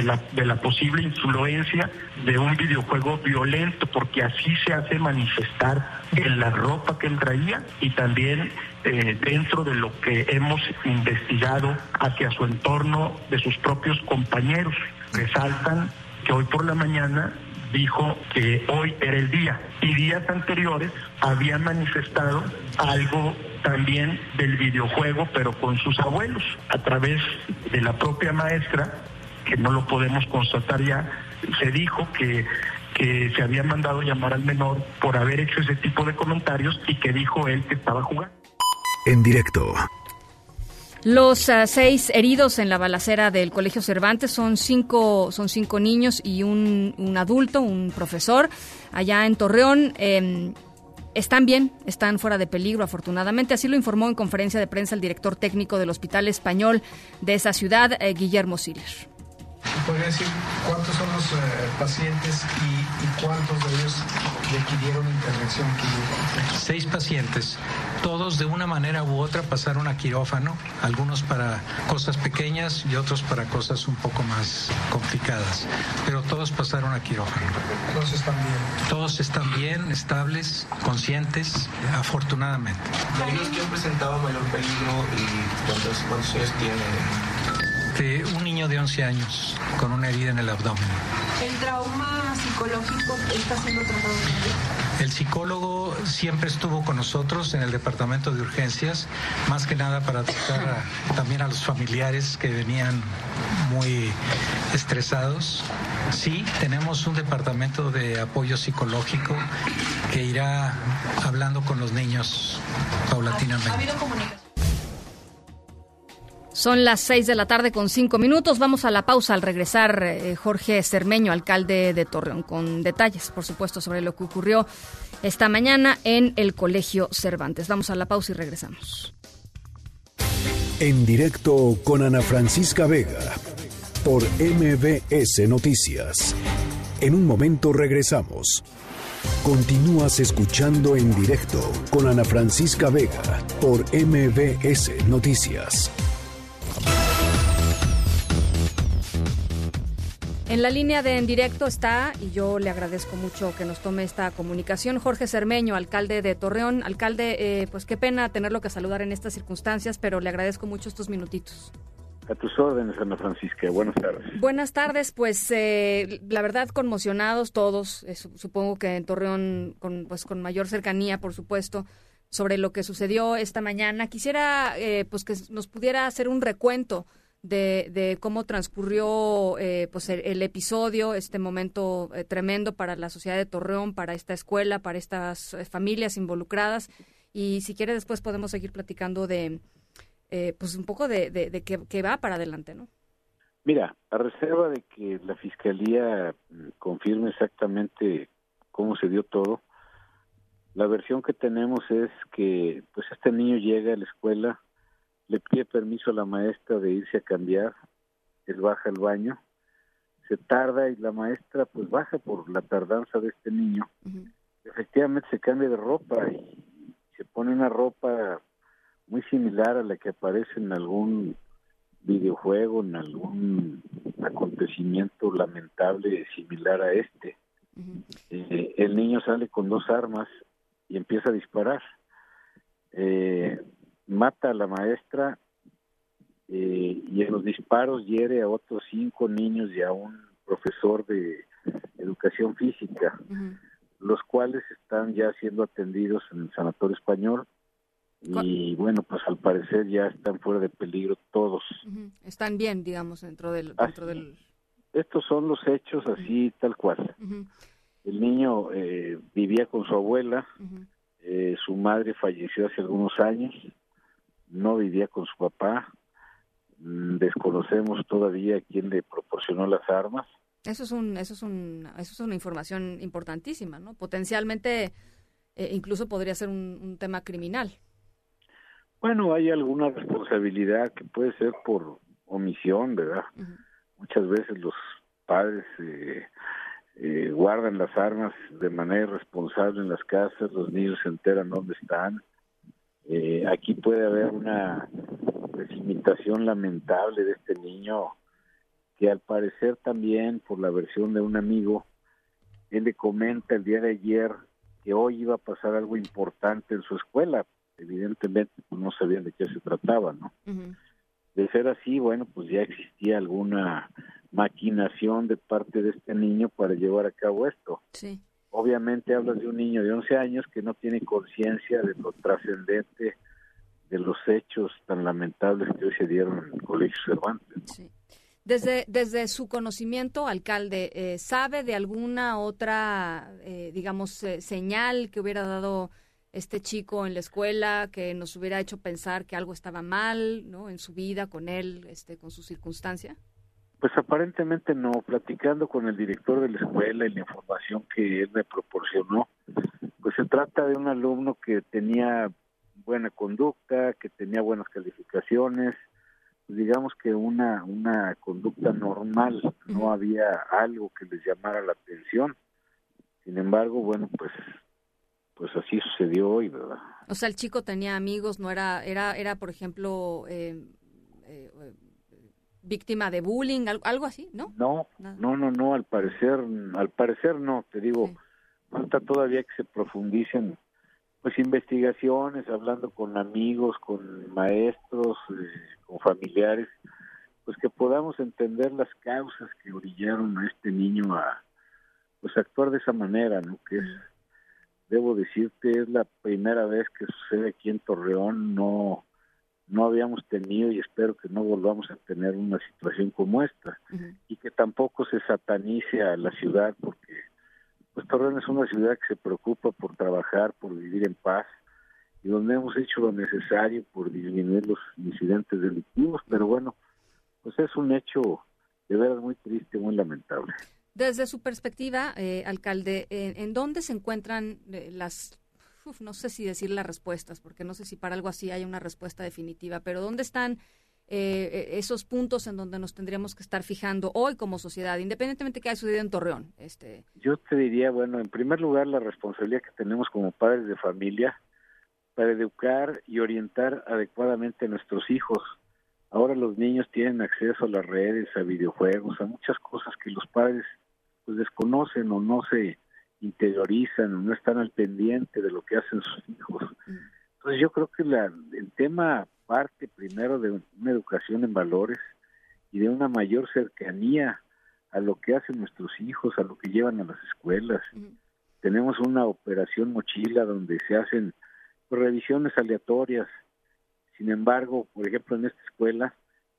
S20: la, de, la, posible influencia de un videojuego violento, porque así se hace manifestar en la ropa que él traía y también eh, dentro de lo que hemos investigado hacia su entorno de sus propios compañeros. Resaltan que hoy por la mañana dijo que hoy era el día y días anteriores habían manifestado algo también del videojuego, pero con sus abuelos, a través de la propia maestra, que no lo podemos constatar ya, se dijo que que se había mandado llamar al menor por haber hecho ese tipo de comentarios y que dijo él que estaba jugando.
S2: En directo.
S1: Los uh, seis heridos en la balacera del Colegio Cervantes son cinco, son cinco niños y un, un adulto, un profesor, allá en Torreón. Eh, están bien, están fuera de peligro, afortunadamente. Así lo informó en conferencia de prensa el director técnico del Hospital Español de esa ciudad, eh, Guillermo Siller.
S8: ¿Podría decir cuántos son los eh, pacientes y, cuántos de ellos requirieron intervención quirúrgica?
S5: Seis pacientes, todos de una manera u otra pasaron a quirófano, algunos para cosas pequeñas y otros para cosas un poco más complicadas, pero todos pasaron a quirófano.
S8: Todos están bien.
S5: Todos están bien, estables, conscientes, afortunadamente.
S9: ¿Los que han presentado mayor peligro y cuántos, cuántos años tienen?
S5: Un niño de 11 años con una herida en el abdomen.
S7: ¿El trauma psicológico está siendo tratado?
S5: El psicólogo siempre estuvo con nosotros en el departamento de urgencias, más que nada para tratar también a los familiares que venían muy estresados. Sí, tenemos un departamento de apoyo psicológico que irá hablando con los niños paulatinamente. ¿Ha habido comunicación?
S1: Son las seis de la tarde con cinco minutos. Vamos a la pausa al regresar eh, Jorge Cermeño, alcalde de Torreón, con detalles, por supuesto, sobre lo que ocurrió esta mañana en el Colegio Cervantes. Vamos a la pausa y regresamos.
S2: En directo con Ana Francisca Vega por MBS Noticias. En un momento regresamos. Continúas escuchando en directo con Ana Francisca Vega por MBS Noticias.
S1: En la línea de en directo está, y yo le agradezco mucho que nos tome esta comunicación, Jorge Cermeño, alcalde de Torreón. Alcalde, eh, pues qué pena tenerlo que saludar en estas circunstancias, pero le agradezco mucho estos minutitos.
S21: A tus órdenes, Ana Francisca. Buenas tardes.
S1: Buenas tardes. Pues eh, la verdad, conmocionados todos. Eh, supongo que en Torreón, con, pues con mayor cercanía, por supuesto, sobre lo que sucedió esta mañana. Quisiera pues que nos pudiera hacer un recuento de, cómo transcurrió eh, pues el, episodio, este momento eh, tremendo para la sociedad de Torreón, para esta escuela, para estas eh, familias involucradas. Y si quiere después podemos seguir platicando de, pues un poco de, de, qué, va para adelante, ¿no?
S21: Mira, a reserva de que la fiscalía mm, confirme exactamente cómo se dio todo, la versión que tenemos es que pues este niño llega a la escuela le pide permiso a la maestra de irse a cambiar, él baja al baño, se tarda y la maestra pues baja por la tardanza de este niño. Efectivamente se cambia de ropa y se pone una ropa muy similar a la que aparece en algún videojuego, en algún acontecimiento lamentable similar a este. Eh, el niño sale con dos armas y empieza a disparar. Eh, mata a la maestra eh, y en los disparos hiere a otros cinco niños y a un profesor de educación física, los cuales están ya siendo atendidos en el sanatorio español y bueno, pues al parecer ya están fuera de peligro todos.
S1: Están bien, digamos, dentro del... Dentro del...
S21: Estos son los hechos así, tal cual. El niño eh, vivía con su abuela, eh, su madre falleció hace algunos años, no vivía con su papá, mm, desconocemos todavía quién le proporcionó las armas.
S1: Eso es un, eso es un, eso es una información importantísima, ¿no? Potencialmente, eh, incluso podría ser un, tema criminal.
S21: Bueno, hay alguna responsabilidad que puede ser por omisión, ¿verdad? Muchas veces los padres eh, eh, guardan las armas de manera irresponsable en las casas, los niños se enteran dónde están, eh, aquí puede haber una precipitación lamentable de este niño que al parecer también por la versión de un amigo él le comenta el día de ayer que hoy iba a pasar algo importante en su escuela. Evidentemente pues, no sabían de qué se trataba no de ser así bueno pues ya existía alguna maquinación de parte de este niño para llevar a cabo esto.
S1: Sí
S21: obviamente hablas de un niño de 11 años que no tiene conciencia de lo trascendente de los hechos tan lamentables que hoy se dieron en el Colegio Cervantes.
S1: Desde, desde su conocimiento, alcalde, eh, ¿sabe de alguna otra, eh, digamos, eh, señal que hubiera dado este chico en la escuela que nos hubiera hecho pensar que algo estaba mal ¿no? en su vida, con él, este, con su circunstancia?
S21: Pues aparentemente no, platicando con el director de la escuela y la información que él me proporcionó, pues se trata de un alumno que tenía buena conducta, que tenía buenas calificaciones, pues digamos que una, una conducta normal, no había algo que les llamara la atención. Sin embargo, bueno, pues pues así sucedió hoy, ¿verdad?
S1: O sea, el chico tenía amigos, no era, era, era por ejemplo, eh, eh, víctima de bullying, algo, así, ¿no?
S21: No, no, no, no, al parecer, al parecer no, te digo, falta todavía que se profundicen pues investigaciones, hablando con amigos, con maestros, eh, con familiares, pues que podamos entender las causas que orillaron a este niño a pues actuar de esa manera, ¿no? Que es, debo decirte, es la primera vez que sucede aquí en Torreón, no no habíamos tenido y espero que no volvamos a tener una situación como esta y que tampoco se satanice a la ciudad porque pues Torreón es una ciudad que se preocupa por trabajar, por vivir en paz y donde hemos hecho lo necesario por disminuir los incidentes delictivos, pero bueno, pues es un hecho de verdad muy triste, muy lamentable.
S1: Desde su perspectiva, eh, alcalde, ¿en dónde se encuentran eh, no sé si decir las respuestas, porque no sé si para algo así hay una respuesta definitiva, pero ¿dónde están eh, esos puntos en donde nos tendríamos que estar fijando hoy como sociedad, independientemente de que haya sucedido en Torreón? Este...
S21: Yo te diría, bueno, en primer lugar, la responsabilidad que tenemos como padres de familia para educar y orientar adecuadamente a nuestros hijos. Ahora los niños tienen acceso a las redes, a videojuegos, a muchas cosas que los padres pues desconocen o no se interiorizan o no están al pendiente de lo que hacen sus hijos. Entonces yo creo que la, el tema parte primero de una educación en valores y de una mayor cercanía a lo que hacen nuestros hijos, a lo que llevan a las escuelas. Tenemos una operación mochila donde se hacen revisiones aleatorias. Sin embargo, por ejemplo, en esta escuela,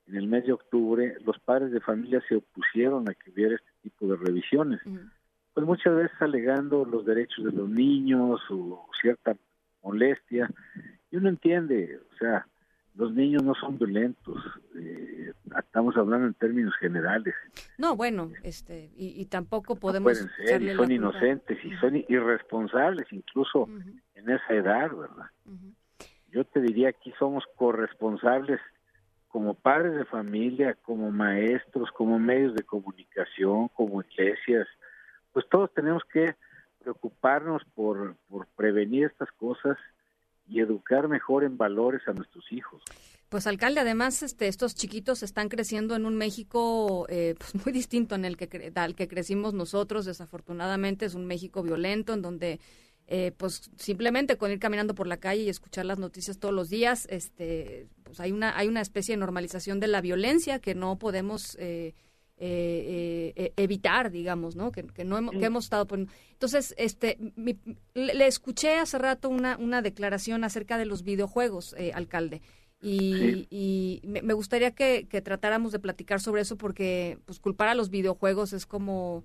S21: en el mes de octubre, los padres de familia se opusieron a que hubiera este tipo de revisiones. Pues muchas veces alegando los derechos de los niños o cierta molestia. Y uno entiende, o sea, los niños no son violentos, eh, estamos hablando en términos generales.
S1: No, bueno, este, y, tampoco podemos...
S21: pueden ser, y son inocentes, y son irresponsables incluso en esa edad, ¿verdad? Yo te diría aquí somos corresponsables como padres de familia, como maestros, como medios de comunicación, como iglesias, pues todos tenemos que preocuparnos por, prevenir estas cosas y educar mejor en valores a nuestros hijos.
S1: Pues alcalde, además este, estos chiquitos están creciendo en un México eh, pues muy distinto en el que al que crecimos nosotros. Desafortunadamente es un México violento en donde eh, pues simplemente con ir caminando por la calle y escuchar las noticias todos los días, este, pues hay una hay una especie de normalización de la violencia que no podemos eh, eh, eh, evitar, digamos, ¿no? Que, no hemos, que hemos estado poniendo. Entonces, este, le, escuché hace rato una, una declaración acerca de los videojuegos, eh, alcalde. Y, me, gustaría que, tratáramos de platicar sobre eso porque pues culpar a los videojuegos es como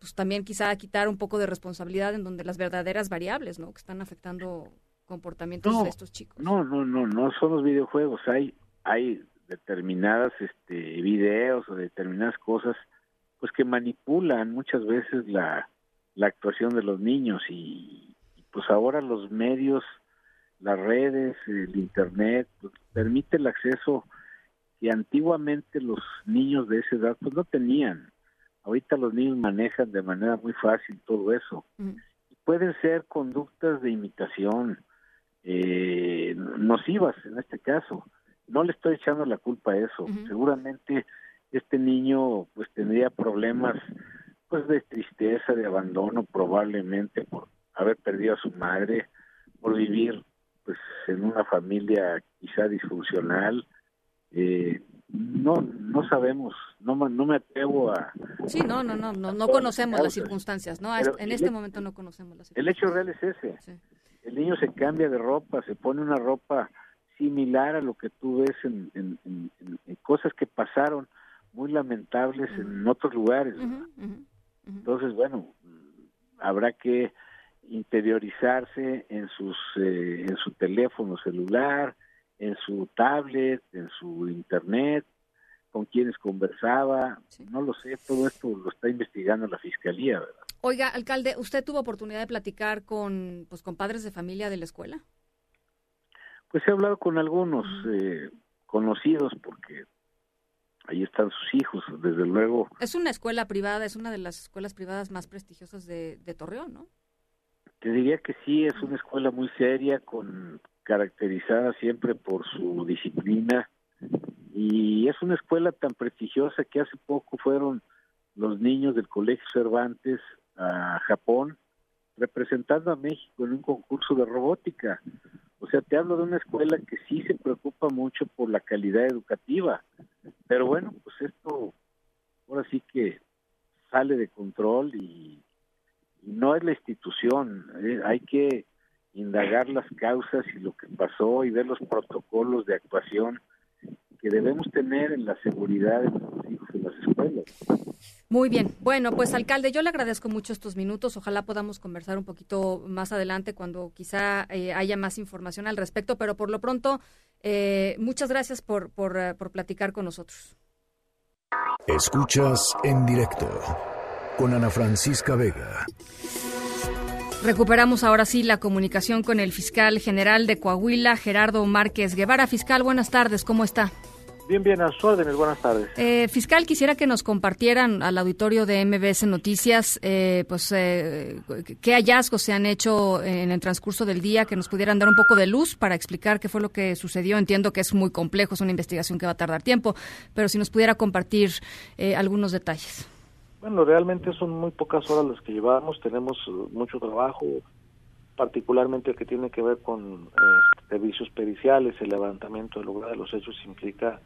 S1: pues también quizá quitar un poco de responsabilidad en donde las verdaderas variables, ¿no? Que están afectando comportamientos de estos chicos.
S21: No, no, no, no son los videojuegos, hay hay determinadas este, videos o determinadas cosas, pues que manipulan muchas veces la, la actuación de los niños y, pues ahora los medios, las redes, el internet, pues, permite el acceso que antiguamente los niños de esa edad pues no tenían. Ahorita los niños manejan de manera muy fácil todo eso. Pueden ser conductas de imitación, eh, nocivas en este caso no le estoy echando la culpa a eso. Seguramente este niño pues tendría problemas pues de tristeza, de abandono probablemente por haber perdido a su madre, por vivir pues en una familia quizá disfuncional. Eh, no no sabemos, no no me atrevo a
S1: Sí, no, no, no, no, no conocemos las circunstancias, no, en este momento no conocemos las
S21: circunstancias. El hecho real es ese. El niño se cambia de ropa, se pone una ropa similar a lo que tú ves en, cosas que pasaron muy lamentables en otros lugares. Entonces, bueno, habrá que interiorizarse en sus eh, en su teléfono celular, en su tablet, en su internet, con quienes conversaba, no lo sé, todo esto lo está investigando la fiscalía, ¿verdad?
S1: Oiga, alcalde, ¿usted tuvo oportunidad de platicar con pues con padres de familia de la escuela?
S21: Pues he hablado con algunos eh, conocidos porque ahí están sus hijos, desde luego.
S1: Es una escuela privada, es una de las escuelas privadas más prestigiosas de, Torreón, ¿no?
S21: Te diría que sí, es una escuela muy seria, con caracterizada siempre por su disciplina y es una escuela tan prestigiosa que hace poco fueron los niños del Colegio Cervantes a Japón representando a México en un concurso de robótica. O sea, te hablo de una escuela que sí se preocupa mucho por la calidad educativa, pero bueno, pues esto ahora sí que sale de control y, no es la institución, eh, hay que indagar las causas y lo que pasó y ver los protocolos de actuación que debemos tener en la seguridad de las escuelas.
S1: Muy bien. Bueno, pues alcalde, yo le agradezco mucho estos minutos. Ojalá podamos conversar un poquito más adelante cuando quizá eh, haya más información al respecto, pero por lo pronto, eh, muchas gracias por, por, eh, por platicar con nosotros.
S2: Escuchas en directo con Ana Francisca Vega.
S1: Recuperamos ahora sí la comunicación con el fiscal general de Coahuila, Gerardo Márquez Guevara. Fiscal, buenas tardes, ¿cómo está?
S22: Bien, bien, a sus órdenes. Buenas tardes.
S1: Eh, fiscal, quisiera que nos compartieran al auditorio de MBS Noticias, eh, pues, eh, qué hallazgos se han hecho en el transcurso del día, que nos pudieran dar un poco de luz para explicar qué fue lo que sucedió. Entiendo que es muy complejo, es una investigación que va a tardar tiempo, pero si nos pudiera compartir algunos detalles.
S22: Bueno, realmente son muy pocas horas las que llevamos, tenemos mucho trabajo, particularmente el que tiene que ver con servicios periciales, el levantamiento del lugar de los hechos implica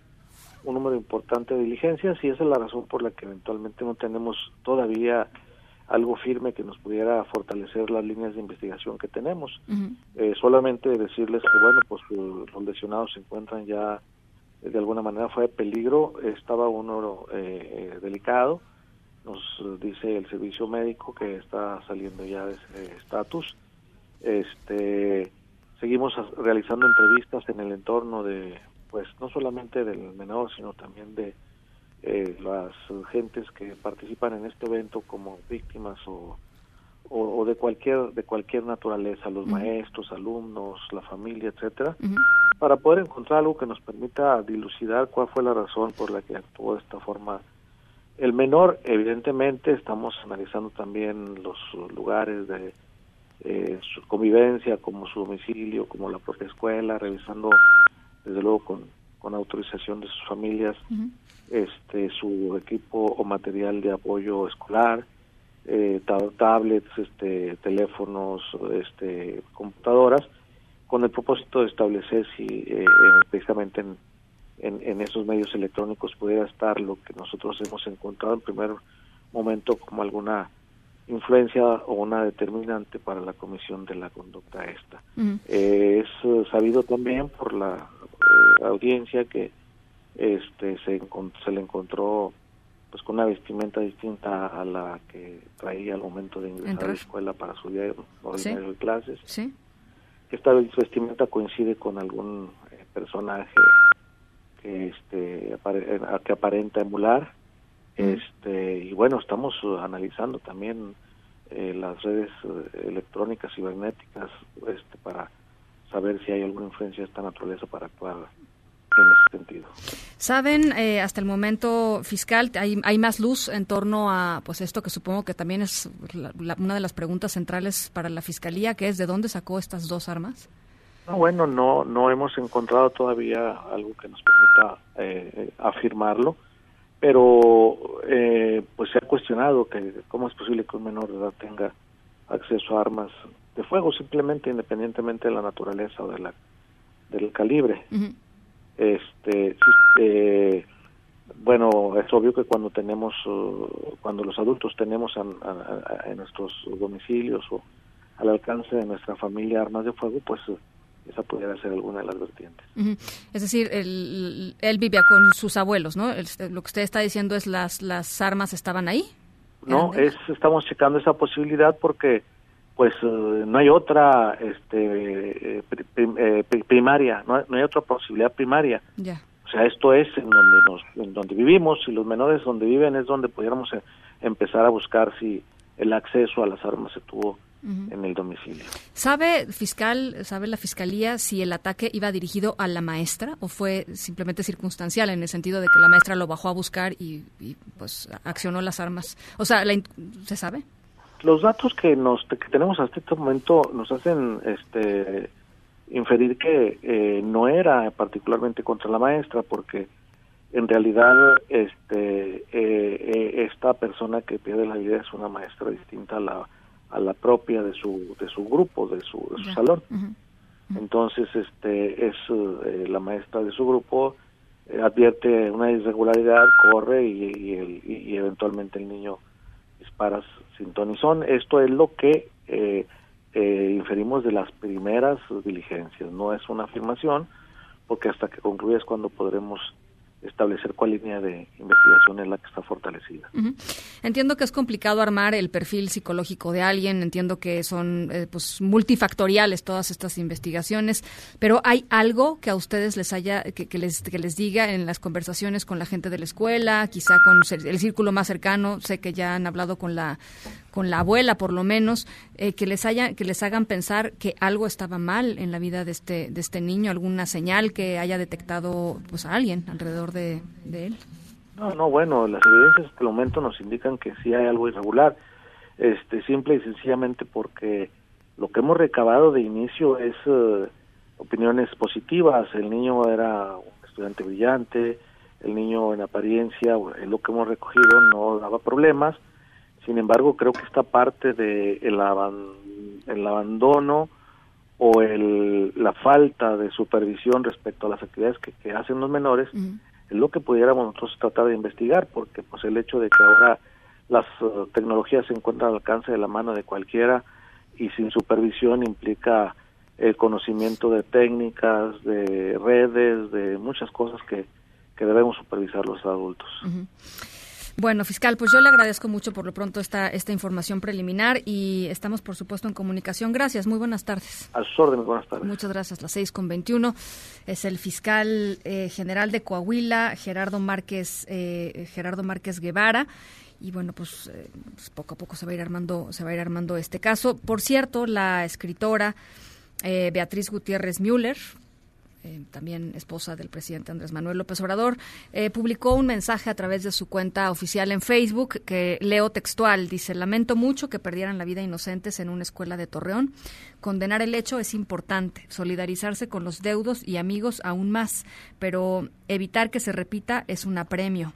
S22: un número importante de diligencias y esa es la razón por la que eventualmente no tenemos todavía algo firme que nos pudiera fortalecer las líneas de investigación que tenemos. eh, solamente decirles que, bueno, pues los lesionados se encuentran ya de alguna manera fue de peligro, estaba uno eh, delicado, nos dice el servicio médico que está saliendo ya de ese estatus. Este, seguimos realizando entrevistas en el entorno de pues no solamente del menor, sino también de eh, las gentes que participan en este evento como víctimas o, o, de cualquier de cualquier naturaleza, los maestros, alumnos, la familia, etcétera, para poder encontrar algo que nos permita dilucidar cuál fue la razón por la que actuó de esta forma. El menor, evidentemente, estamos analizando también los lugares de eh, su convivencia, como su domicilio, como la propia escuela, revisando desde luego con, con autorización de sus familias, este su equipo o material de apoyo escolar, eh, tablets, este, teléfonos, este, computadoras, con el propósito de establecer si eh, precisamente en, en, en, esos medios electrónicos pudiera estar lo que nosotros hemos encontrado en primer momento como alguna influencia o una determinante para la comisión de la conducta esta. Eh, es sabido también por la eh, audiencia que este se, se le encontró pues con una vestimenta distinta a la que traía al momento de ingresar a la escuela para su día ordinario de clases.
S1: ¿Sí?
S22: Esta vestimenta coincide con algún eh, personaje que este que aparenta emular este y bueno estamos analizando también eh, las redes eh, electrónicas cibernéticas este para saber si hay alguna influencia de esta naturaleza para actuar en ese sentido.
S1: Saben, eh, hasta el momento fiscal, hay, hay más luz en torno a pues esto que supongo que también es una de las preguntas centrales para la fiscalía, que es de dónde sacó estas dos armas.
S22: No, bueno, no no hemos encontrado todavía algo que nos permita eh, afirmarlo pero eh, pues se ha cuestionado que cómo es posible que un menor de edad tenga acceso a armas de fuego simplemente independientemente de la naturaleza o de la del calibre este eh, bueno es obvio que cuando tenemos uh, cuando los adultos tenemos en nuestros domicilios o al alcance de nuestra familia armas de fuego pues esa pudiera ser alguna de las vertientes.
S1: Es decir, él, él, vivía con sus abuelos, ¿no? lo que usted está diciendo es las las armas estaban ahí.
S22: No, es estamos checando esa posibilidad porque pues eh, no hay otra este eh, eh, primaria, no hay, otra posibilidad primaria.
S1: Ya.
S22: O sea, esto es en donde nos en donde vivimos y los menores donde viven es donde pudiéramos empezar a buscar si el acceso a las armas se tuvo en el domicilio.
S1: ¿Sabe, fiscal, sabe la fiscalía si el ataque iba dirigido a la maestra o fue simplemente circunstancial en el sentido de que la maestra lo bajó a buscar y, pues accionó las armas? O sea, ¿se sabe?
S22: Los datos que nos que tenemos hasta este momento nos hacen este inferir que eh, no era particularmente contra la maestra porque en realidad este eh, eh, esta persona que pierde la vida es una maestra distinta a la a la propia de su de su grupo de su, de su salón. Entonces este es eh, la maestra de su grupo advierte una irregularidad corre y, y, eventualmente el niño dispara sin esto es lo que eh, inferimos de las primeras diligencias. No es una afirmación porque hasta que concluya es cuando podremos establecer cuál línea de investigación es la que está fortalecida.
S1: Entiendo que es complicado armar el perfil psicológico de alguien, entiendo que son eh, pues multifactoriales todas estas investigaciones, pero hay algo que a ustedes les haya que, les que les diga en las conversaciones con la gente de la escuela, quizá con el círculo más cercano, sé que ya han hablado con la con la abuela por lo menos, eh, que les haya, que les hagan pensar que algo estaba mal en la vida de este, de este niño, alguna señal que haya detectado pues a alguien alrededor de, él.
S22: No, no, bueno, las evidencias hasta el momento nos indican que sí hay algo irregular, este, simple y sencillamente porque lo que hemos recabado de inicio es eh, opiniones positivas. El niño era un estudiante brillante, el niño en apariencia, en lo que hemos recogido no daba problemas. Sin embargo, creo que esta parte de el, abandono o el, la falta de supervisión respecto a las actividades que, hacen los menores es lo que pudiéramos nosotros tratar de investigar, porque pues el hecho de que ahora las uh, tecnologías se encuentran al alcance de la mano de cualquiera y sin supervisión implica el conocimiento de técnicas, de redes, de muchas cosas que, que debemos supervisar los adultos.
S1: Bueno, fiscal, pues yo le agradezco mucho por lo pronto esta, esta información preliminar y estamos, por supuesto, en comunicación. Gracias, muy buenas tardes.
S22: A sus órdenes, buenas tardes.
S1: Muchas gracias, las seis con veintiuno. Es el fiscal eh, general de Coahuila, Gerardo Márquez, eh, Gerardo Márquez Guevara y bueno pues, eh, pues, poco a poco se va a ir armando se va a ir armando este caso por cierto la escritora eh, Beatriz Gutiérrez Müller eh, también esposa del presidente Andrés Manuel López Obrador, publicó un mensaje a través de su cuenta oficial en Facebook que leo textual. Dice, lamento mucho que perdieran la vida inocentes en una escuela de Torreón. Condenar el hecho es importante, solidarizarse con los deudos y amigos aún más, pero evitar que se repita es un apremio.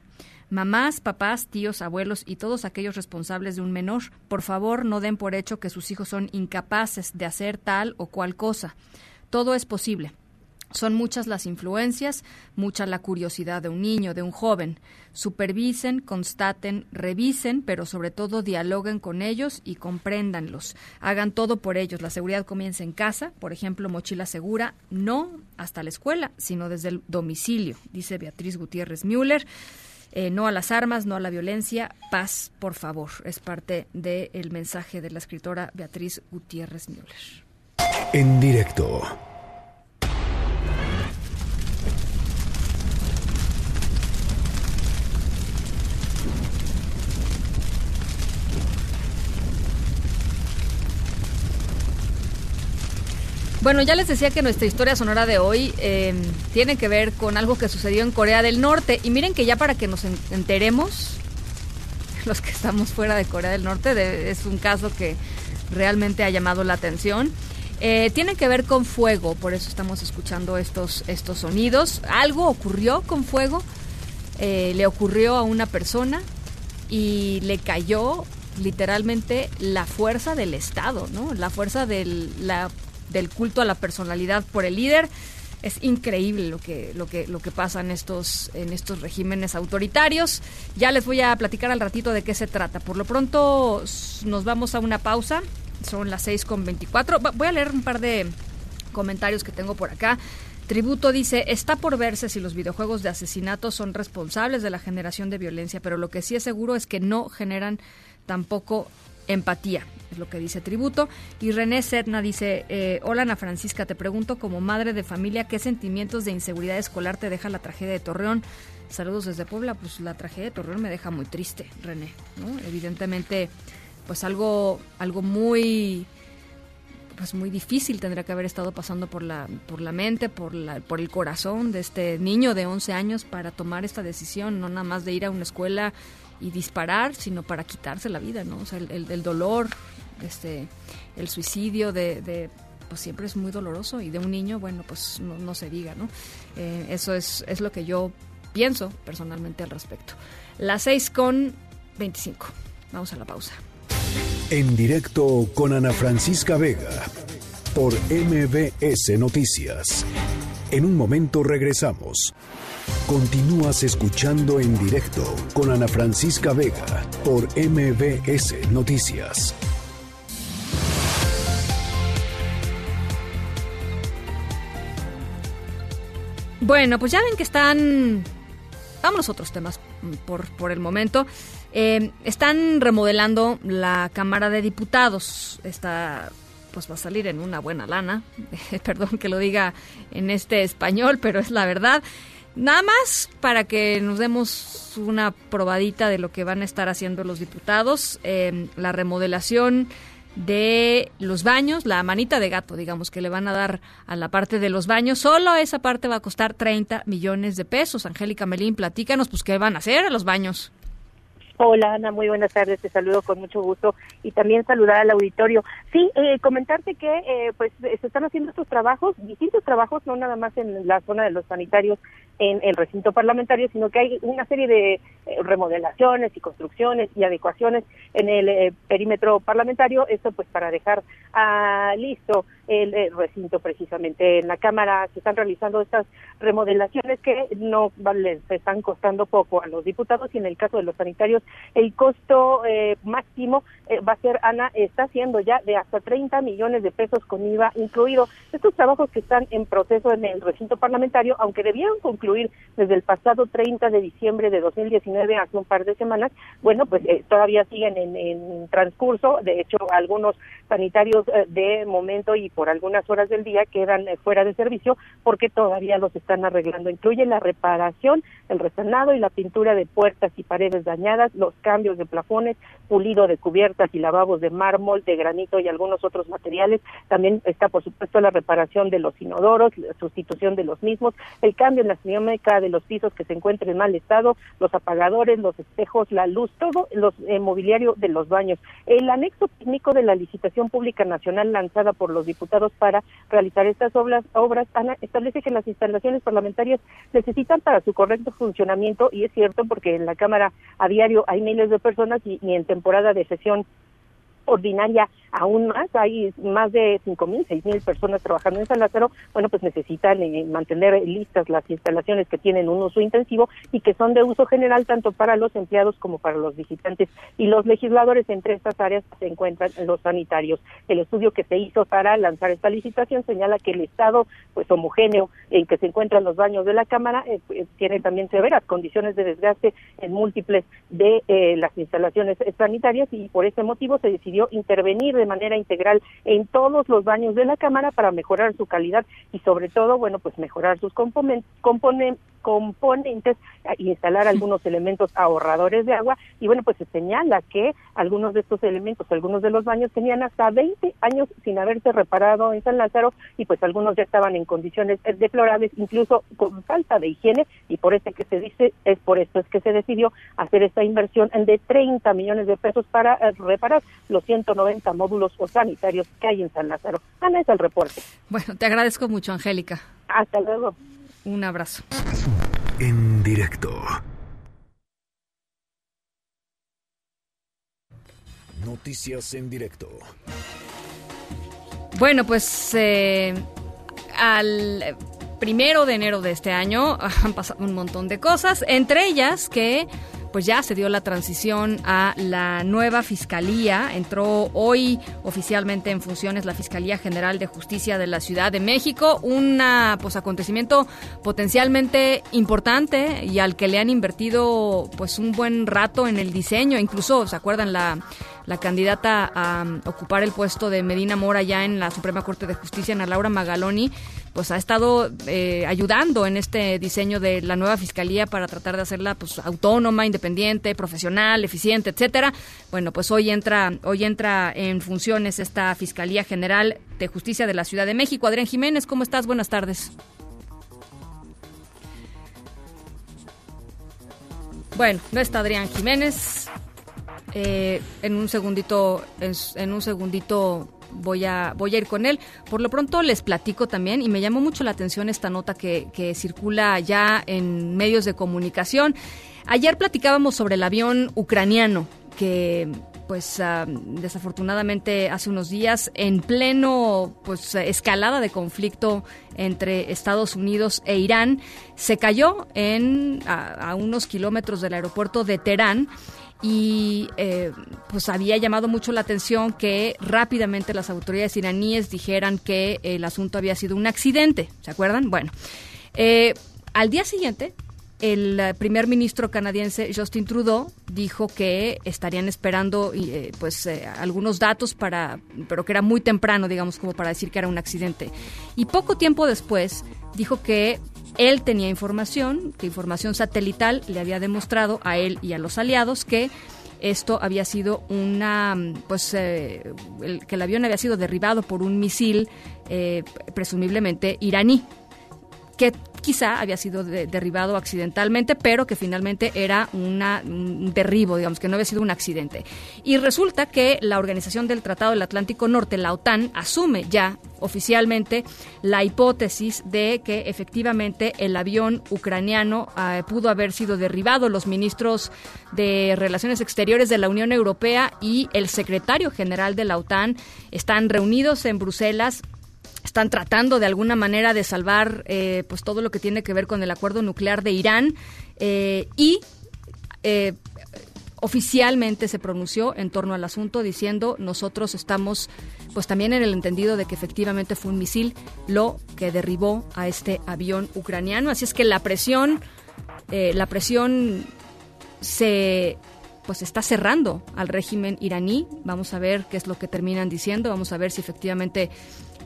S1: Mamás, papás, tíos, abuelos y todos aquellos responsables de un menor, por favor no den por hecho que sus hijos son incapaces de hacer tal o cual cosa. Todo es posible. Son muchas las influencias, mucha la curiosidad de un niño, de un joven. Supervisen, constaten, revisen, pero sobre todo dialoguen con ellos y compréndanlos. Hagan todo por ellos. La seguridad comienza en casa, por ejemplo, mochila segura, no hasta la escuela, sino desde el domicilio, dice Beatriz Gutiérrez Müller. Eh, no a las armas, no a la violencia, paz, por favor. Es parte del mensaje de la escritora Beatriz Gutiérrez Müller.
S2: En directo.
S1: Bueno, ya les decía que nuestra historia sonora de hoy eh, tiene que ver con algo que sucedió en Corea del Norte. Y miren que ya para que nos enteremos, los que estamos fuera de Corea del Norte, es un caso que realmente ha llamado la atención. Eh, tiene que ver con fuego, por eso estamos escuchando estos, estos sonidos. Algo ocurrió con fuego, eh, le ocurrió a una persona y le cayó literalmente la fuerza del Estado, ¿no? La fuerza de la del culto a la personalidad por el líder. Es increíble lo que, lo que, lo que pasa en estos, en estos regímenes autoritarios. Ya les voy a platicar al ratito de qué se trata. Por lo pronto nos vamos a una pausa. Son las 6 con 24. Voy a leer un par de comentarios que tengo por acá. Tributo dice, está por verse si los videojuegos de asesinato son responsables de la generación de violencia, pero lo que sí es seguro es que no generan tampoco empatía, es lo que dice Tributo. Y René Sedna dice, eh, hola Ana Francisca, te pregunto como madre de familia, ¿qué sentimientos de inseguridad escolar te deja la tragedia de Torreón? Saludos desde Puebla, pues la tragedia de Torreón me deja muy triste, René, ¿no? Evidentemente, pues algo, algo muy pues muy difícil tendría que haber estado pasando por la por la mente, por la por el corazón de este niño de 11 años para tomar esta decisión, no nada más de ir a una escuela y disparar, sino para quitarse la vida, ¿no? O sea, el, dolor, este, el suicidio de, pues siempre es muy doloroso y de un niño, bueno, pues no, se diga, ¿no? Eh, eso es, es lo que yo pienso personalmente al respecto. Las 6 con 25. Vamos a la pausa.
S2: En directo con Ana Francisca Vega por MBS Noticias. En un momento regresamos. Continúas escuchando en directo con Ana Francisca Vega por MBS Noticias.
S1: Bueno, pues ya ven que están... Vamos a otros temas por, por el momento. Eh, están remodelando la Cámara de Diputados. Está pues va a salir en una buena lana. Perdón que lo diga en este español, pero es la verdad. Nada más para que nos demos una probadita de lo que van a estar haciendo los diputados, eh, la remodelación de los baños, la manita de gato, digamos, que le van a dar a la parte de los baños. Solo esa parte va a costar 30 millones de pesos. Angélica Melín, platícanos, pues, ¿qué van a hacer a los baños?
S23: Hola Ana, muy buenas tardes, te saludo con mucho gusto y también saludar al auditorio. Sí, eh, comentarte que eh, pues se están haciendo estos trabajos, distintos trabajos, no nada más en la zona de los sanitarios en el recinto parlamentario, sino que hay una serie de eh, remodelaciones y construcciones y adecuaciones en el perímetro parlamentario, esto pues para dejar ah, listo el, recinto precisamente. En la Cámara se están realizando estas remodelaciones que no vale, se están costando poco a los diputados y en el caso de los sanitarios el costo eh, máximo eh, va a ser, Ana, está siendo ya de hasta 30 millones de pesos con IVA incluido. Estos trabajos que están en proceso en el recinto parlamentario, aunque debieron desde el pasado 30 de diciembre de 2019, hace un par de semanas, bueno, pues eh, todavía siguen en, transcurso. De hecho, algunos sanitarios de momento y por algunas horas del día quedan fuera de servicio porque todavía los están arreglando. Incluye la reparación, el resanado y la pintura de puertas y paredes dañadas, los cambios de plafones, pulido de cubiertas y lavabos de mármol, de granito y algunos otros materiales. También está, por supuesto, la reparación de los inodoros, la sustitución de los mismos, el cambio en la de los pisos que se encuentren en mal estado, los apagadores, los espejos, la luz, todo los eh, mobiliario de los baños. El anexo técnico de la licitación pública nacional lanzada por los diputados para realizar estas obras, obras Ana, establece que las instalaciones parlamentarias necesitan para su correcto funcionamiento, y es cierto porque en la Cámara a diario hay miles de personas y, y en temporada de sesión ordinaria aún más, hay más de cinco mil, seis mil personas trabajando en San Lázaro, bueno, pues necesitan eh, mantener listas las instalaciones que tienen un uso intensivo y que son de uso general tanto para los empleados como para los visitantes y los legisladores. Entre estas áreas se encuentran los sanitarios. El estudio que se hizo para lanzar esta licitación señala que el estado, pues homogéneo en que se encuentran los baños de la Cámara, eh, pues, tiene también severas condiciones de desgaste en múltiples de eh, las instalaciones sanitarias y por ese motivo se decidió intervenir de manera integral en todos los baños de la Cámara para mejorar su calidad y sobre todo, bueno, pues mejorar sus componentes, componentes y instalar algunos elementos ahorradores de agua y bueno, pues se señala que algunos de estos elementos, algunos de los baños tenían hasta 20 años sin haberse reparado en San Lázaro y pues algunos ya estaban en condiciones deplorables, incluso con falta de higiene y por eso que se dice, es por esto es que se decidió hacer esta inversión de 30 millones de pesos para eh, reparar los 190 módulos o sanitarios que hay en San Lázaro. Ana, es el reporte.
S1: Bueno, te agradezco mucho, Angélica.
S23: Hasta luego.
S1: Un abrazo.
S2: En directo. Noticias en directo.
S1: Bueno, pues eh, al primero de enero de este año han pasado un montón de cosas, entre ellas que pues ya se dio la transición a la nueva fiscalía. Entró hoy oficialmente en funciones la Fiscalía General de Justicia de la Ciudad de México, un pues acontecimiento potencialmente importante y al que le han invertido pues un buen rato en el diseño, incluso se acuerdan la la candidata a ocupar el puesto de Medina Mora ya en la Suprema Corte de Justicia, Ana Laura Magaloni, pues ha estado eh, ayudando en este diseño de la nueva fiscalía para tratar de hacerla pues autónoma, independiente, profesional, eficiente, etcétera. Bueno, pues hoy entra hoy entra en funciones esta Fiscalía General de Justicia de la Ciudad de México. Adrián Jiménez, ¿cómo estás? Buenas tardes. Bueno, no está Adrián Jiménez. Eh, en un segundito, en, un segundito voy a, voy a ir con él. Por lo pronto les platico también y me llamó mucho la atención esta nota que, circula ya en medios de comunicación. Ayer platicábamos sobre el avión ucraniano que pues ah, desafortunadamente hace unos días en pleno pues escalada de conflicto entre Estados Unidos e Irán se cayó en a unos kilómetros del aeropuerto de Teherán y eh, pues había llamado mucho la atención que rápidamente las autoridades iraníes dijeran que el asunto había sido un accidente, ¿se acuerdan? Bueno, eh, al día siguiente el primer ministro canadiense Justin Trudeau dijo que estarían esperando eh, pues algunos datos para pero que era muy temprano digamos como para decir que era un accidente y poco tiempo después dijo que él tenía información, que información satelital le había demostrado a él y a los aliados que esto había sido una, pues, eh, que el avión había sido derribado por un misil eh, presumiblemente iraní. Que quizá había sido derribado accidentalmente, pero que finalmente era una, un derribo, digamos, que no había sido un accidente. Y resulta que la Organización del Tratado del Atlántico Norte, la OTAN, asume ya oficialmente la hipótesis de que efectivamente el avión ucraniano eh, pudo haber sido derribado. Los ministros de Relaciones Exteriores de la Unión Europea y el secretario general de la OTAN están reunidos en Bruselas están tratando de alguna manera de salvar eh, pues todo lo que tiene que ver con el acuerdo nuclear de Irán eh, y eh, oficialmente se pronunció en torno al asunto diciendo nosotros estamos pues también en el entendido de que efectivamente fue un misil lo que derribó a este avión ucraniano así es que la presión la presión se pues está cerrando al régimen iraní. Vamos a ver qué es lo que terminan diciendo, vamos a ver si efectivamente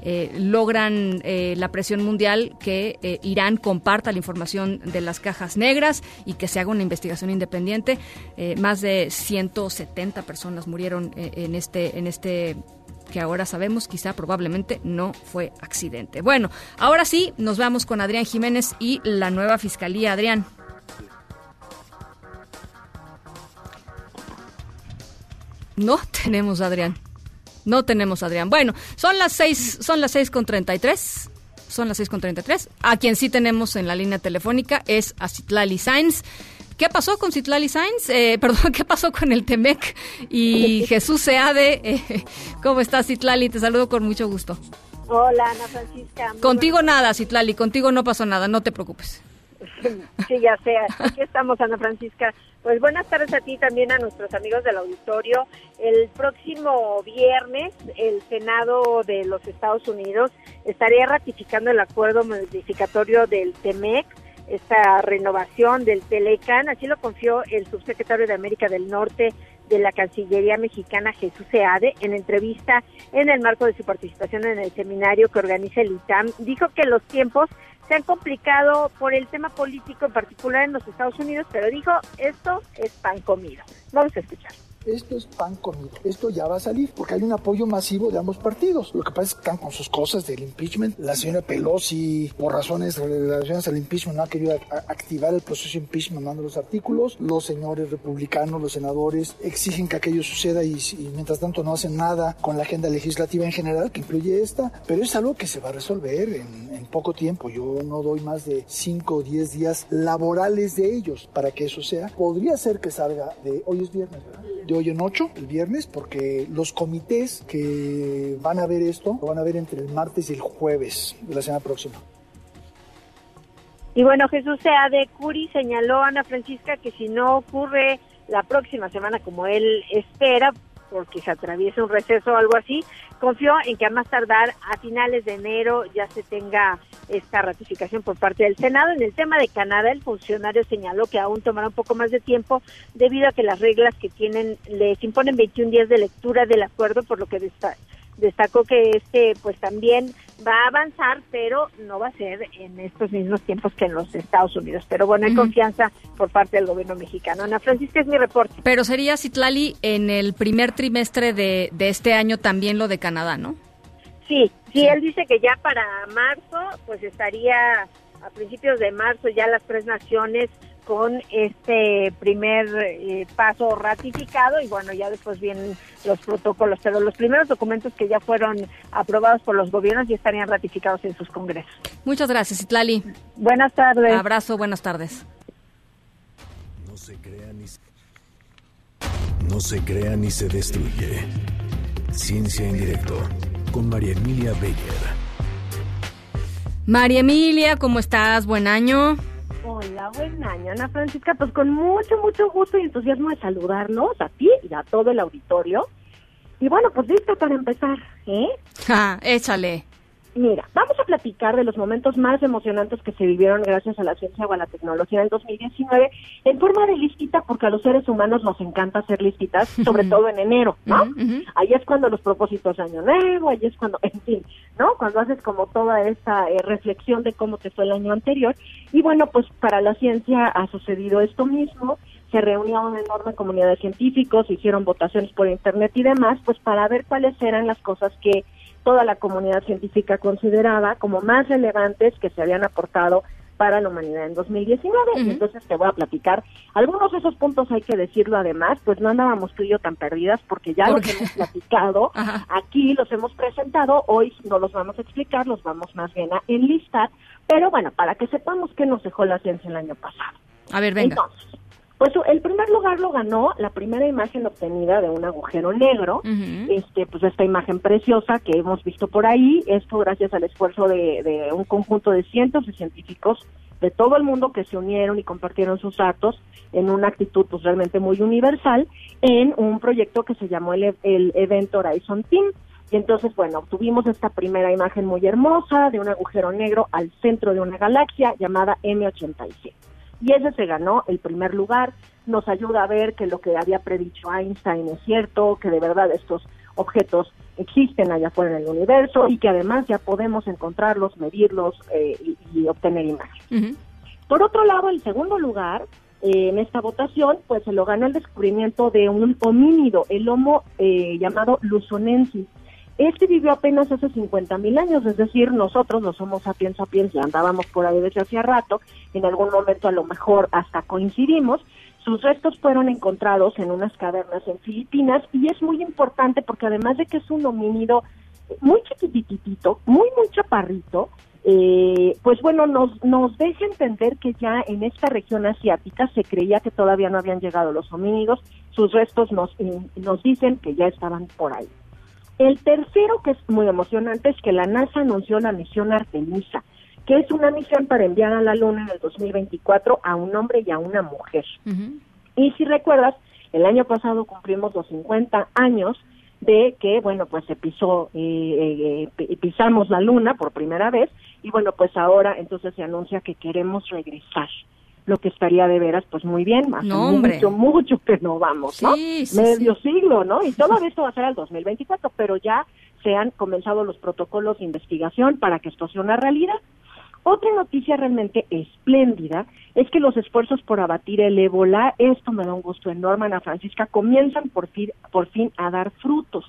S1: eh, logran eh, la presión mundial que eh, Irán comparta la información de las cajas negras y que se haga una investigación independiente. más de 170 personas murieron en este en este que ahora sabemos quizá probablemente no fue accidente. Bueno, ahora sí, nos vamos con Adrián Jiménez y la nueva fiscalía. Adrián. No tenemos Adrián. No tenemos Adrián. Bueno, son las seis, son las seis con treinta y tres. Son las seis con treinta y tres. A quien sí tenemos en la línea telefónica es a Citlali Sainz. ¿Qué pasó con Citlali Sainz? Eh, perdón, ¿qué pasó con el Temec y Jesús Seade? Eh, ¿Cómo estás, Citlali? Te saludo con mucho gusto.
S24: Hola, Ana Francisca.
S1: Contigo nada, Citlali, contigo no pasó nada, no te preocupes.
S24: Sí, ya sé, aquí estamos, Ana Francisca. Pues buenas tardes a ti también a nuestros amigos del auditorio. El próximo viernes el Senado de los Estados Unidos estaría ratificando el acuerdo modificatorio del TEMEC, esta renovación del TELECAN, así lo confió el subsecretario de América del Norte de la Cancillería mexicana Jesús Seade en entrevista en el marco de su participación en el seminario que organiza el ITAM, dijo que los tiempos se han complicado por el tema político en particular en los Estados Unidos, pero dijo, esto es pan comido. Vamos a escuchar
S25: esto es pan comido, esto ya va a salir, porque hay un apoyo masivo de ambos partidos. Lo que pasa es que están con sus cosas del impeachment. La señora Pelosi, por razones relacionadas al impeachment, no ha querido activar el proceso impeachment mandando los artículos. Los señores republicanos, los senadores, exigen que aquello suceda y, mientras tanto no hacen nada con la agenda legislativa en general, que incluye esta, pero es algo que se va a resolver en, en poco tiempo. Yo no doy más de 5 o 10 días laborales de ellos para que eso sea. Podría ser que salga de hoy es viernes, ¿verdad? Hoy en ocho, el viernes, porque los comités que van a ver esto lo van a ver entre el martes y el jueves de la semana próxima.
S24: Y bueno, Jesús Sea de Curi señaló a Ana Francisca que si no ocurre la próxima semana como él espera, porque se atraviesa un receso o algo así, confió en que a más tardar a finales de enero ya se tenga esta ratificación por parte del Senado. En el tema de Canadá, el funcionario señaló que aún tomará un poco más de tiempo debido a que las reglas que tienen les imponen 21 días de lectura del acuerdo, por lo que destacó que este pues también va a avanzar, pero no va a ser en estos mismos tiempos que en los Estados Unidos. Pero bueno, hay confianza por parte del gobierno mexicano. Ana Francisca es mi reporte.
S1: Pero sería, Citlali, en el primer trimestre de, de este año también lo de Canadá, ¿no?
S24: Sí, sí, él dice que ya para marzo, pues estaría a principios de marzo ya las tres naciones con este primer eh, paso ratificado y bueno, ya después vienen los protocolos, pero los primeros documentos que ya fueron aprobados por los gobiernos ya estarían ratificados en sus congresos.
S1: Muchas gracias, Itlali.
S24: Buenas tardes.
S1: Abrazo, buenas tardes.
S2: No se crea ni se, no se, crea ni se destruye. Ciencia en directo con María Emilia Beyer.
S1: María Emilia, ¿cómo estás? Buen año.
S24: Hola, buen año, Ana Francisca. Pues con mucho, mucho gusto y entusiasmo de saludarlos a ti y a todo el auditorio. Y bueno, pues listo para empezar, ¿eh?
S1: Ja, échale.
S10: Mira, vamos a platicar de los momentos más emocionantes que se vivieron gracias a la ciencia o a la tecnología en 2019 en forma de listita, porque a los seres humanos nos encanta hacer listitas, sobre todo en enero, ¿no? Ahí es cuando los propósitos de año nuevo, ahí es cuando, en fin, ¿no? Cuando haces como toda esa eh, reflexión de cómo te fue el año anterior. Y bueno, pues para la ciencia ha sucedido esto mismo se reunió una enorme comunidad de científicos, hicieron votaciones por internet y demás, pues para ver cuáles eran las cosas que toda la comunidad científica consideraba como más relevantes que se habían aportado para la humanidad en 2019. Y entonces te voy a platicar. Algunos de esos puntos hay que decirlo además, pues no andábamos tú y yo tan perdidas porque ya los hemos platicado, aquí los hemos presentado, hoy no los vamos a explicar, los vamos más bien a enlistar, pero bueno, para que sepamos qué nos dejó la ciencia el año pasado.
S1: A ver, venga.
S10: Entonces, pues el primer lugar lo ganó la primera imagen obtenida de un agujero negro, este, pues esta imagen preciosa que hemos visto por ahí, esto gracias al esfuerzo de, un conjunto de cientos de científicos de todo el mundo que se unieron y compartieron sus datos en una actitud pues realmente muy universal en un proyecto que se llamó el, el Event Horizon Team. Y entonces, bueno, obtuvimos esta primera imagen muy hermosa de un agujero negro al centro de una galaxia llamada M87 y ese se ganó el primer lugar. Nos ayuda a ver que lo que había predicho Einstein es cierto, que de verdad estos objetos existen allá afuera en el universo y que además ya podemos encontrarlos, medirlos eh, y, obtener imágenes. Por otro lado, el segundo lugar eh, en esta votación, pues se lo ganó el descubrimiento de un homínido, el Homo eh, llamado Luzonensis, este vivió apenas hace 50 mil años, es decir, nosotros no somos sapiens sapiens, ya andábamos por ahí desde hacía rato, en algún momento a lo mejor hasta coincidimos. Sus restos fueron encontrados en unas cavernas en Filipinas y es muy importante porque además de que es un homínido muy chiquititito, muy, muy chaparrito, eh, pues bueno, nos, nos deja entender que ya en esta región asiática se creía que todavía no habían llegado los homínidos, sus restos nos, nos dicen que ya estaban por ahí. El tercero, que es muy emocionante, es que la NASA anunció la misión Artemisa, que es una misión para enviar a la Luna en el 2024 a un hombre y a una mujer. Y si recuerdas, el año pasado cumplimos los 50 años de que, bueno, pues se pisó, eh, eh, pisamos la Luna por primera vez y bueno, pues ahora entonces se anuncia que queremos regresar lo que estaría de veras, pues muy bien, más mucho, mucho que no vamos, ¿no? Medio siglo, ¿no? Y todo esto va a ser al 2024, pero ya se han comenzado los protocolos de investigación para que esto sea una realidad. Otra noticia realmente espléndida es que los esfuerzos por abatir el ébola, esto me da un gusto enorme, Ana Francisca, comienzan por fin, por fin a dar frutos.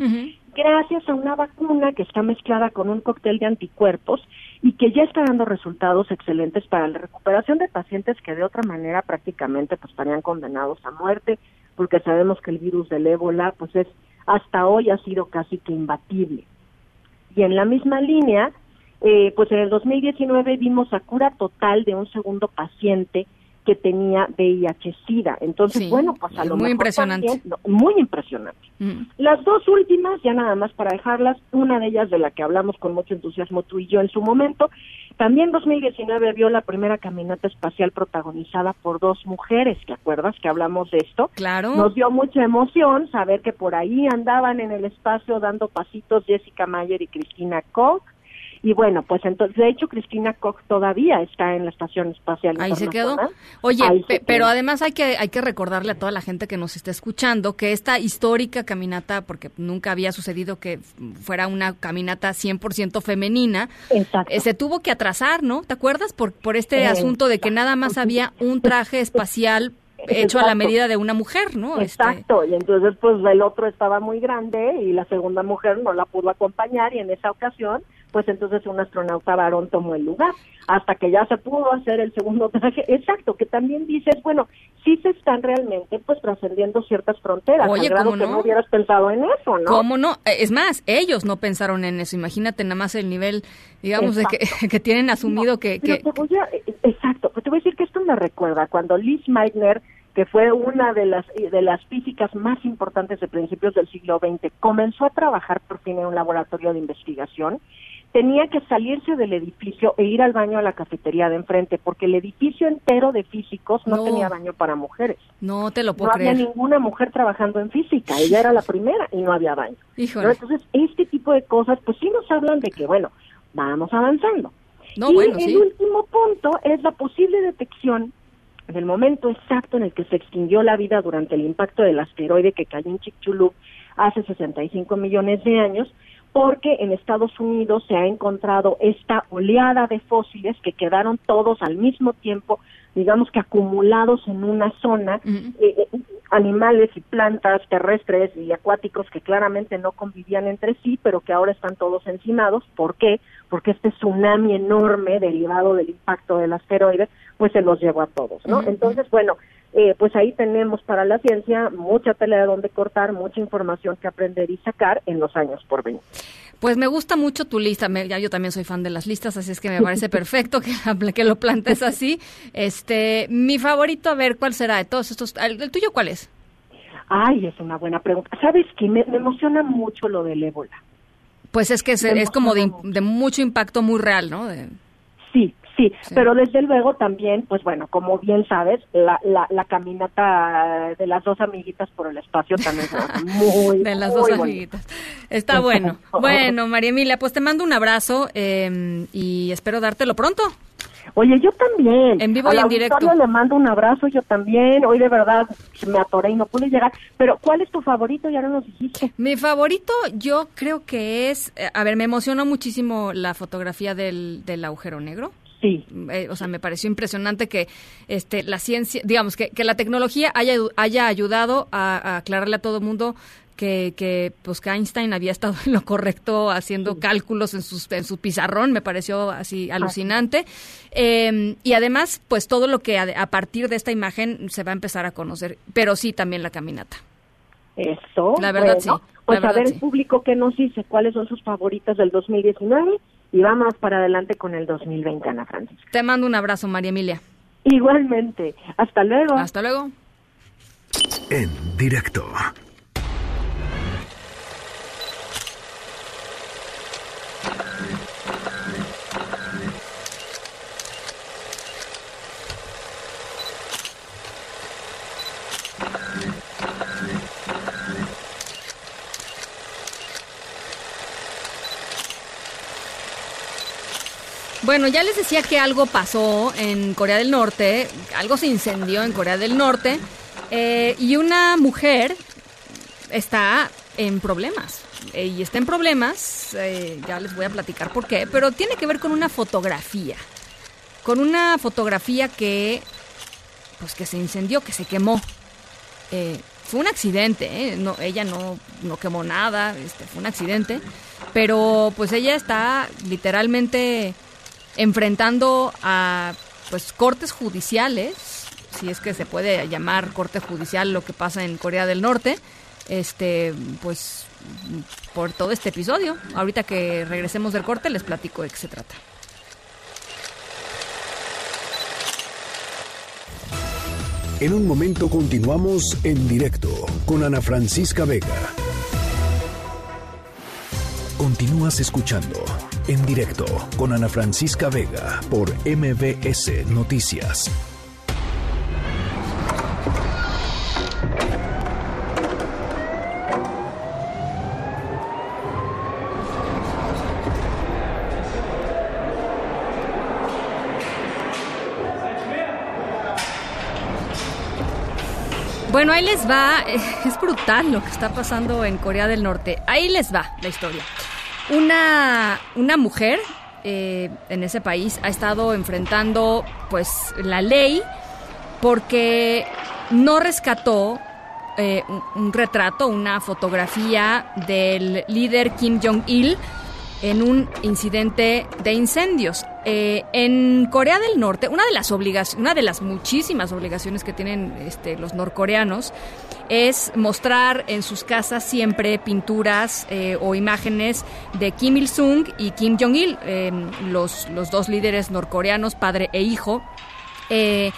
S10: Gracias a una vacuna que está mezclada con un cóctel de anticuerpos y que ya está dando resultados excelentes para la recuperación de pacientes que de otra manera prácticamente pues estarían condenados a muerte, porque sabemos que el virus del ébola pues es hasta hoy ha sido casi que imbatible. Y en la misma línea, eh, pues en el 2019 vimos a cura total de un segundo paciente que tenía VIH-Sida. Entonces, bueno, pues a lo
S1: muy impresionante.
S10: muy impresionante. Mm. Las dos últimas, ya nada más para dejarlas, una de ellas de la que hablamos con mucho entusiasmo tú y yo en su momento, también 2019 vio la primera caminata espacial protagonizada por dos mujeres, ¿te acuerdas que hablamos de esto?
S1: Claro.
S10: Nos dio mucha emoción saber que por ahí andaban en el espacio dando pasitos Jessica Mayer y Cristina Koch y bueno, pues entonces, de hecho, Cristina Koch todavía está en la Estación Espacial
S1: Ahí se quedó. Oye, pero además hay que, hay que recordarle a toda la gente que nos está escuchando que esta histórica caminata, porque nunca había sucedido que fuera una caminata 100% femenina, eh, se tuvo que atrasar, ¿no? ¿Te acuerdas? Por, por este asunto de que nada más había un traje espacial hecho a la medida de una mujer, ¿no?
S10: Este, Exacto, y entonces pues el otro estaba muy grande y la segunda mujer no la pudo acompañar y en esa ocasión pues entonces un astronauta varón tomó el lugar, hasta que ya se pudo hacer el segundo traje. Exacto, que también dices, bueno, sí se están realmente pues trascendiendo ciertas fronteras,
S1: Oye,
S10: al que no hubieras pensado en eso, ¿no?
S1: ¿Cómo no? Eh, es más, ellos no pensaron en eso, imagínate nada más el nivel, digamos, de que, que, tienen asumido que...
S10: que... Eh, exacto, pues te voy a decir que esto me recuerda cuando Liz Meitner que fue una de las de las físicas más importantes de principios del siglo XX, comenzó a trabajar por fin en un laboratorio de investigación tenía que salirse del edificio e ir al baño a la cafetería de enfrente, porque el edificio entero de físicos no, tenía baño para mujeres.
S1: No te lo puedo
S10: no
S1: creer.
S10: había ninguna mujer trabajando en física, ella era la primera y no había baño. Entonces, este tipo de cosas, pues sí nos hablan de que, bueno, vamos avanzando.
S1: No,
S10: y
S1: bueno,
S10: el
S1: sí.
S10: último punto es la posible detección del momento exacto en el que se extinguió la vida durante el impacto del asteroide que cayó en Chicxulub hace 65 millones de años, porque en Estados Unidos se ha encontrado esta oleada de fósiles que quedaron todos al mismo tiempo, digamos que acumulados en una zona, eh, eh, animales y plantas terrestres y acuáticos que claramente no convivían entre sí, pero que ahora están todos encimados. ¿Por qué? Porque este tsunami enorme derivado del impacto del asteroide, pues se los llevó a todos, ¿no? Entonces, bueno, eh, pues ahí tenemos para la ciencia mucha tela de donde cortar, mucha información que aprender y sacar en los años por venir.
S1: Pues me gusta mucho tu lista. Me- ya yo también soy fan de las listas, así es que me parece perfecto que, lo plantes así. Este, mi favorito, a ver, ¿cuál será de todos estos? ¿El, el tuyo cuál es?
S10: Ay, es una buena pregunta. ¿Sabes qué? Me, me emociona mucho lo del ébola.
S1: Pues es que es, es como de, de mucho impacto muy real, ¿no? De-
S10: Sí, sí, pero desde luego también, pues bueno, como bien sabes, la, la, la caminata de las dos amiguitas por el espacio también es muy,
S1: de las
S10: muy
S1: dos amiguitas. Está bueno. Bueno, María Emilia, pues te mando un abrazo eh, y espero dártelo pronto.
S10: Oye, yo también.
S1: En vivo y en directo.
S10: le mando un abrazo, yo también. Hoy de verdad me atoré y no pude llegar. Pero, ¿cuál es tu favorito? Ya no nos dijiste.
S1: Mi favorito yo creo que es, eh, a ver, me emocionó muchísimo la fotografía del, del agujero negro.
S10: Sí.
S1: Eh, o sea, me pareció impresionante que este, la ciencia, digamos, que, que la tecnología haya, haya ayudado a, a aclararle a todo el mundo que, que, pues, que Einstein había estado en lo correcto haciendo cálculos en, sus, en su pizarrón, me pareció así alucinante. Eh, y además, pues todo lo que a, a partir de esta imagen se va a empezar a conocer, pero sí también la caminata.
S10: Eso.
S1: La verdad,
S10: bueno,
S1: sí.
S10: Pues
S1: La
S10: a
S1: verdad,
S10: ver
S1: sí.
S10: el público que nos dice cuáles son sus favoritas del 2019 y vamos para adelante con el 2020, Ana Francis.
S1: Te mando un abrazo, María Emilia.
S10: Igualmente. Hasta luego.
S1: Hasta luego.
S2: En directo.
S1: Bueno, ya les decía que algo pasó en Corea del Norte, algo se incendió en Corea del Norte eh, y una mujer está en problemas. Eh, y está en problemas, eh, ya les voy a platicar por qué, pero tiene que ver con una fotografía. Con una fotografía que, pues que se incendió, que se quemó. Fue un accidente, no, ella no, no quemó nada, este, fue un accidente, pero pues ella está literalmente enfrentando a pues cortes judiciales, si es que se puede llamar corte judicial lo que pasa en Corea del Norte, este pues por todo este episodio. Ahorita que regresemos del corte les platico de qué se trata.
S2: En un momento continuamos en directo con Ana Francisca Vega. Continúas escuchando en directo con Ana Francisca Vega por MBS Noticias.
S1: Bueno, ahí les va. Es brutal lo que está pasando en Corea del Norte. Ahí les va la historia. Una, una mujer eh, en ese país ha estado enfrentando pues la ley porque no rescató eh, un, retrato, una fotografía del líder Kim Jong-il en un incidente de incendios. Eh, en Corea del Norte, una de las obligaciones, una de las muchísimas obligaciones que tienen este, los norcoreanos es mostrar en sus casas siempre pinturas eh, o imágenes de Kim Il Sung y Kim Jong Il, eh, los, los dos líderes norcoreanos, padre e hijo. Eh,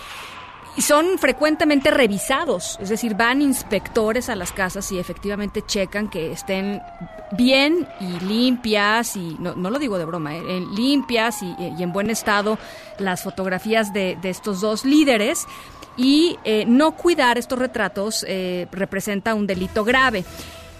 S1: son frecuentemente revisados, es decir, van inspectores a las casas y efectivamente checan que estén bien y limpias, y no, no lo digo de broma, eh, limpias y, y, en buen estado las fotografías de, de estos dos líderes. Y eh, no cuidar estos retratos eh, representa un delito grave.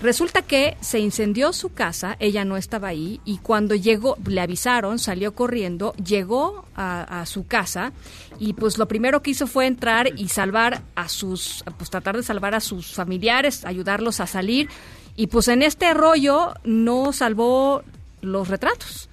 S1: Resulta que se incendió su casa, ella no estaba ahí y cuando llegó, le avisaron, salió corriendo, llegó a, su casa y pues lo primero que hizo fue entrar y salvar a sus, pues tratar de salvar a sus familiares, ayudarlos a salir y pues en este rollo no salvó los retratos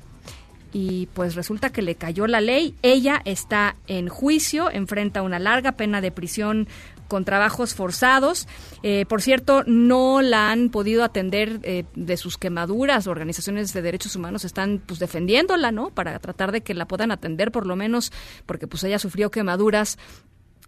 S1: y pues resulta que le cayó la ley. Ella está en juicio, enfrenta una larga pena de prisión con trabajos forzados. Eh, por cierto, no la han podido atender eh, de sus quemaduras. Organizaciones de derechos humanos están pues defendiéndola, ¿no? Para tratar de que la puedan atender por lo menos, porque pues ella sufrió quemaduras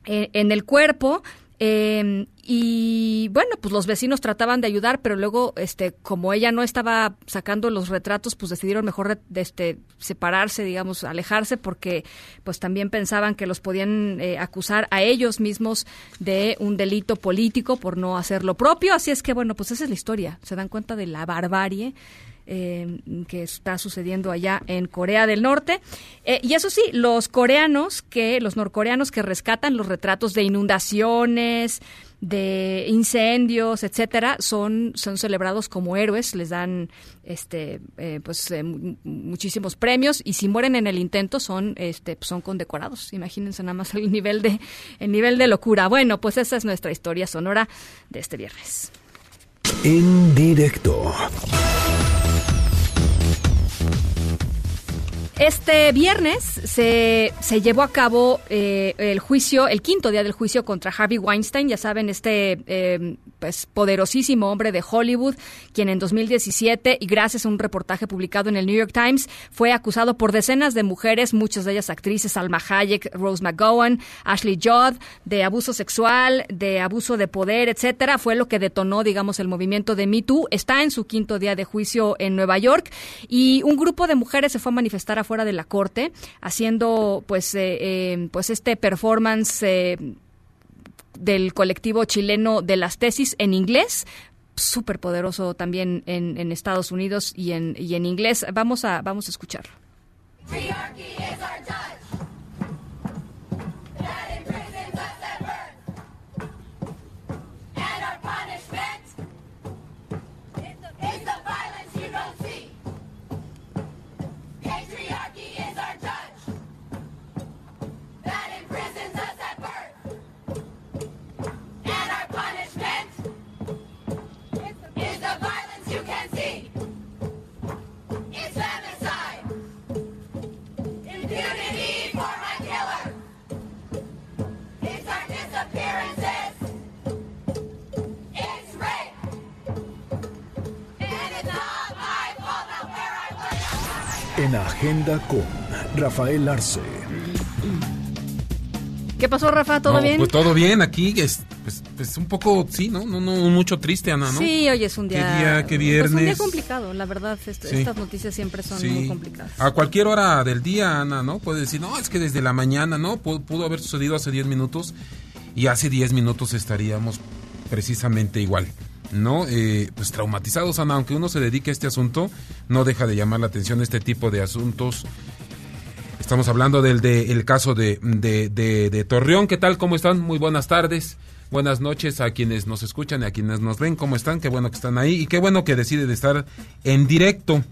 S1: eh, en el cuerpo. Eh, y bueno, pues los vecinos trataban de ayudar, pero luego, este, como ella no estaba sacando los retratos, pues decidieron mejor este, separarse, digamos, alejarse, porque pues también pensaban que los podían eh, acusar a ellos mismos de un delito político por no hacer lo propio. Así es que bueno, pues esa es la historia. Se dan cuenta de la barbarie eh, que está sucediendo allá en Corea del Norte. Eh, y eso sí, los coreanos que, los norcoreanos que rescatan los retratos de inundaciones, de incendios, etcétera, son, son celebrados como héroes, les dan este eh, pues muchísimos premios y si mueren en el intento son este son condecorados. Imagínense nada más el nivel de el nivel de locura. Bueno, pues esa es nuestra historia sonora de este viernes.
S2: En directo.
S1: Este viernes se, se llevó a cabo eh, el juicio, el quinto día del juicio contra Harvey Weinstein, ya saben, este eh, pues, poderosísimo hombre de Hollywood, quien en 2017, y gracias a un reportaje publicado en el New York Times, fue acusado por decenas de mujeres, muchas de ellas actrices, Alma Hayek, Rose McGowan, Ashley Judd, de abuso sexual, de abuso de poder, etcétera. Fue lo que detonó, digamos, el movimiento de Me Too. Está en su quinto día de juicio en Nueva York y un grupo de mujeres se fue a manifestar afuera de la corte haciendo, pues, eh, eh, pues este performance. Eh, del colectivo chileno de las tesis en inglés súper poderoso también en, Estados Unidos y en, y en inglés. Vamos a, vamos a escucharlo.
S2: En Agenda con Rafael Arce.
S1: ¿Qué pasó, Rafa? ¿Todo bien?
S26: Pues todo bien, aquí es pues, pues, un poco, sí, ¿no? ¿no? No, mucho triste, Ana, ¿no?
S1: Sí, hoy es un día...
S26: ¿Qué día, qué viernes?
S1: Pues un día complicado, la verdad, estas noticias siempre son muy complicadas.
S26: A cualquier hora del día, Ana, ¿no? Puede decir, no, es que desde la mañana, ¿no? Pudo, pudo haber sucedido hace 10 minutos y hace 10 minutos estaríamos precisamente igual. ¿No? Eh, pues traumatizados, Ana, aunque uno se dedique a este asunto, no deja de llamar la atención este tipo de asuntos. Estamos hablando del de, el caso de, de, de, Torreón. ¿Qué tal? ¿Cómo están? Muy buenas tardes. Buenas noches a quienes nos escuchan y a quienes nos ven. ¿Cómo están? Qué bueno que están ahí y qué bueno que deciden estar en directo.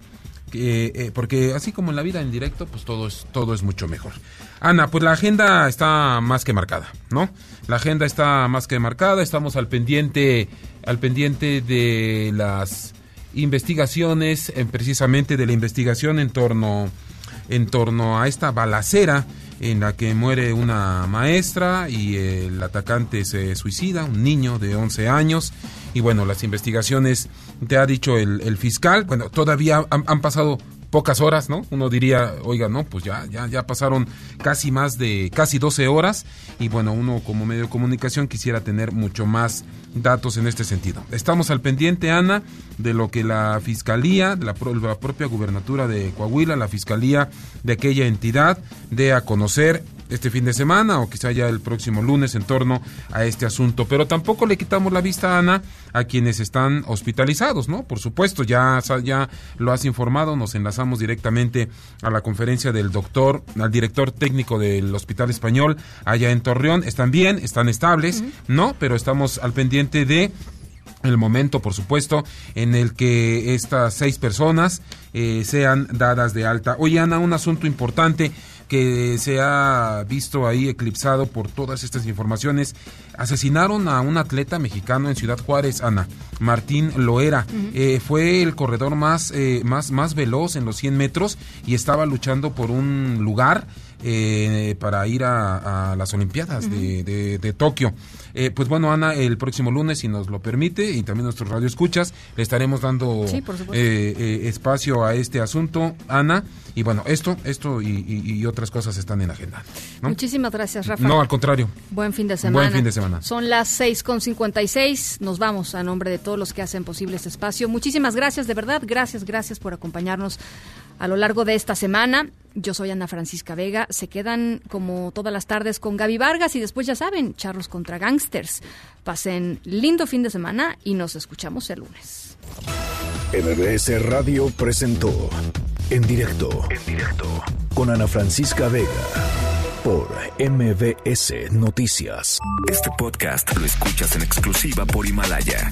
S26: Eh, porque así como en la vida en directo, pues todo es, todo es mucho mejor. Ana, pues la agenda está más que marcada, ¿no? La agenda está más que marcada, estamos al pendiente, al pendiente de las investigaciones, precisamente de la investigación en torno, en torno a esta balacera en la que muere una maestra y el atacante se suicida, un niño de 11 años. Y bueno, las investigaciones, te ha dicho el, fiscal, bueno, todavía han, pasado pocas horas, ¿no? Uno diría, oiga, no, pues ya, ya, ya pasaron casi más de, casi 12 horas y bueno, uno como medio de comunicación quisiera tener mucho más datos en este sentido. Estamos al pendiente, Ana, de lo que la Fiscalía, la, la propia gubernatura de Coahuila, la Fiscalía de aquella entidad, dé a conocer este fin de semana o quizá ya el próximo lunes en torno a este asunto. Pero tampoco le quitamos la vista, Ana, a quienes están hospitalizados, ¿no? Por supuesto, ya, ya lo has informado, nos enlazamos directamente a la conferencia del doctor, al director técnico del Hospital Español allá en Torreón. Están bien, están estables, ¿no? Pero estamos al pendiente de el momento, por supuesto, en el que estas seis personas eh, sean dadas de alta. Oye, Ana, un asunto importante que se ha visto ahí eclipsado por todas estas informaciones. Asesinaron a un atleta mexicano en Ciudad Juárez, Ana, Martín Loera. Eh, fue el corredor más, eh, más, más veloz en los 100 metros y estaba luchando por un lugar eh, para ir a, las Olimpiadas de, de, Tokio. Eh, pues bueno, Ana, el próximo lunes, si nos lo permite, y también nuestros radio escuchas, le estaremos dando eh, espacio a este asunto, Ana. Y bueno, esto, esto y, otras cosas están en agenda.
S1: Muchísimas gracias, Rafa.
S26: No, al contrario.
S1: Buen fin de semana.
S26: Buen fin de semana.
S1: Son las 6.56. Nos vamos a nombre de todos los que hacen posible este espacio. Muchísimas gracias, de verdad. Gracias, gracias por acompañarnos a lo largo de esta semana. Yo soy Ana Francisca Vega. Se quedan como todas las tardes con Gaby Vargas y después ya saben, charros contra gangsters. Pasen lindo fin de semana y nos escuchamos el lunes.
S2: MBS Radio presentó En directo, en directo con Ana Francisca Vega por MBS Noticias.
S27: Este podcast lo escuchas en exclusiva por Himalaya.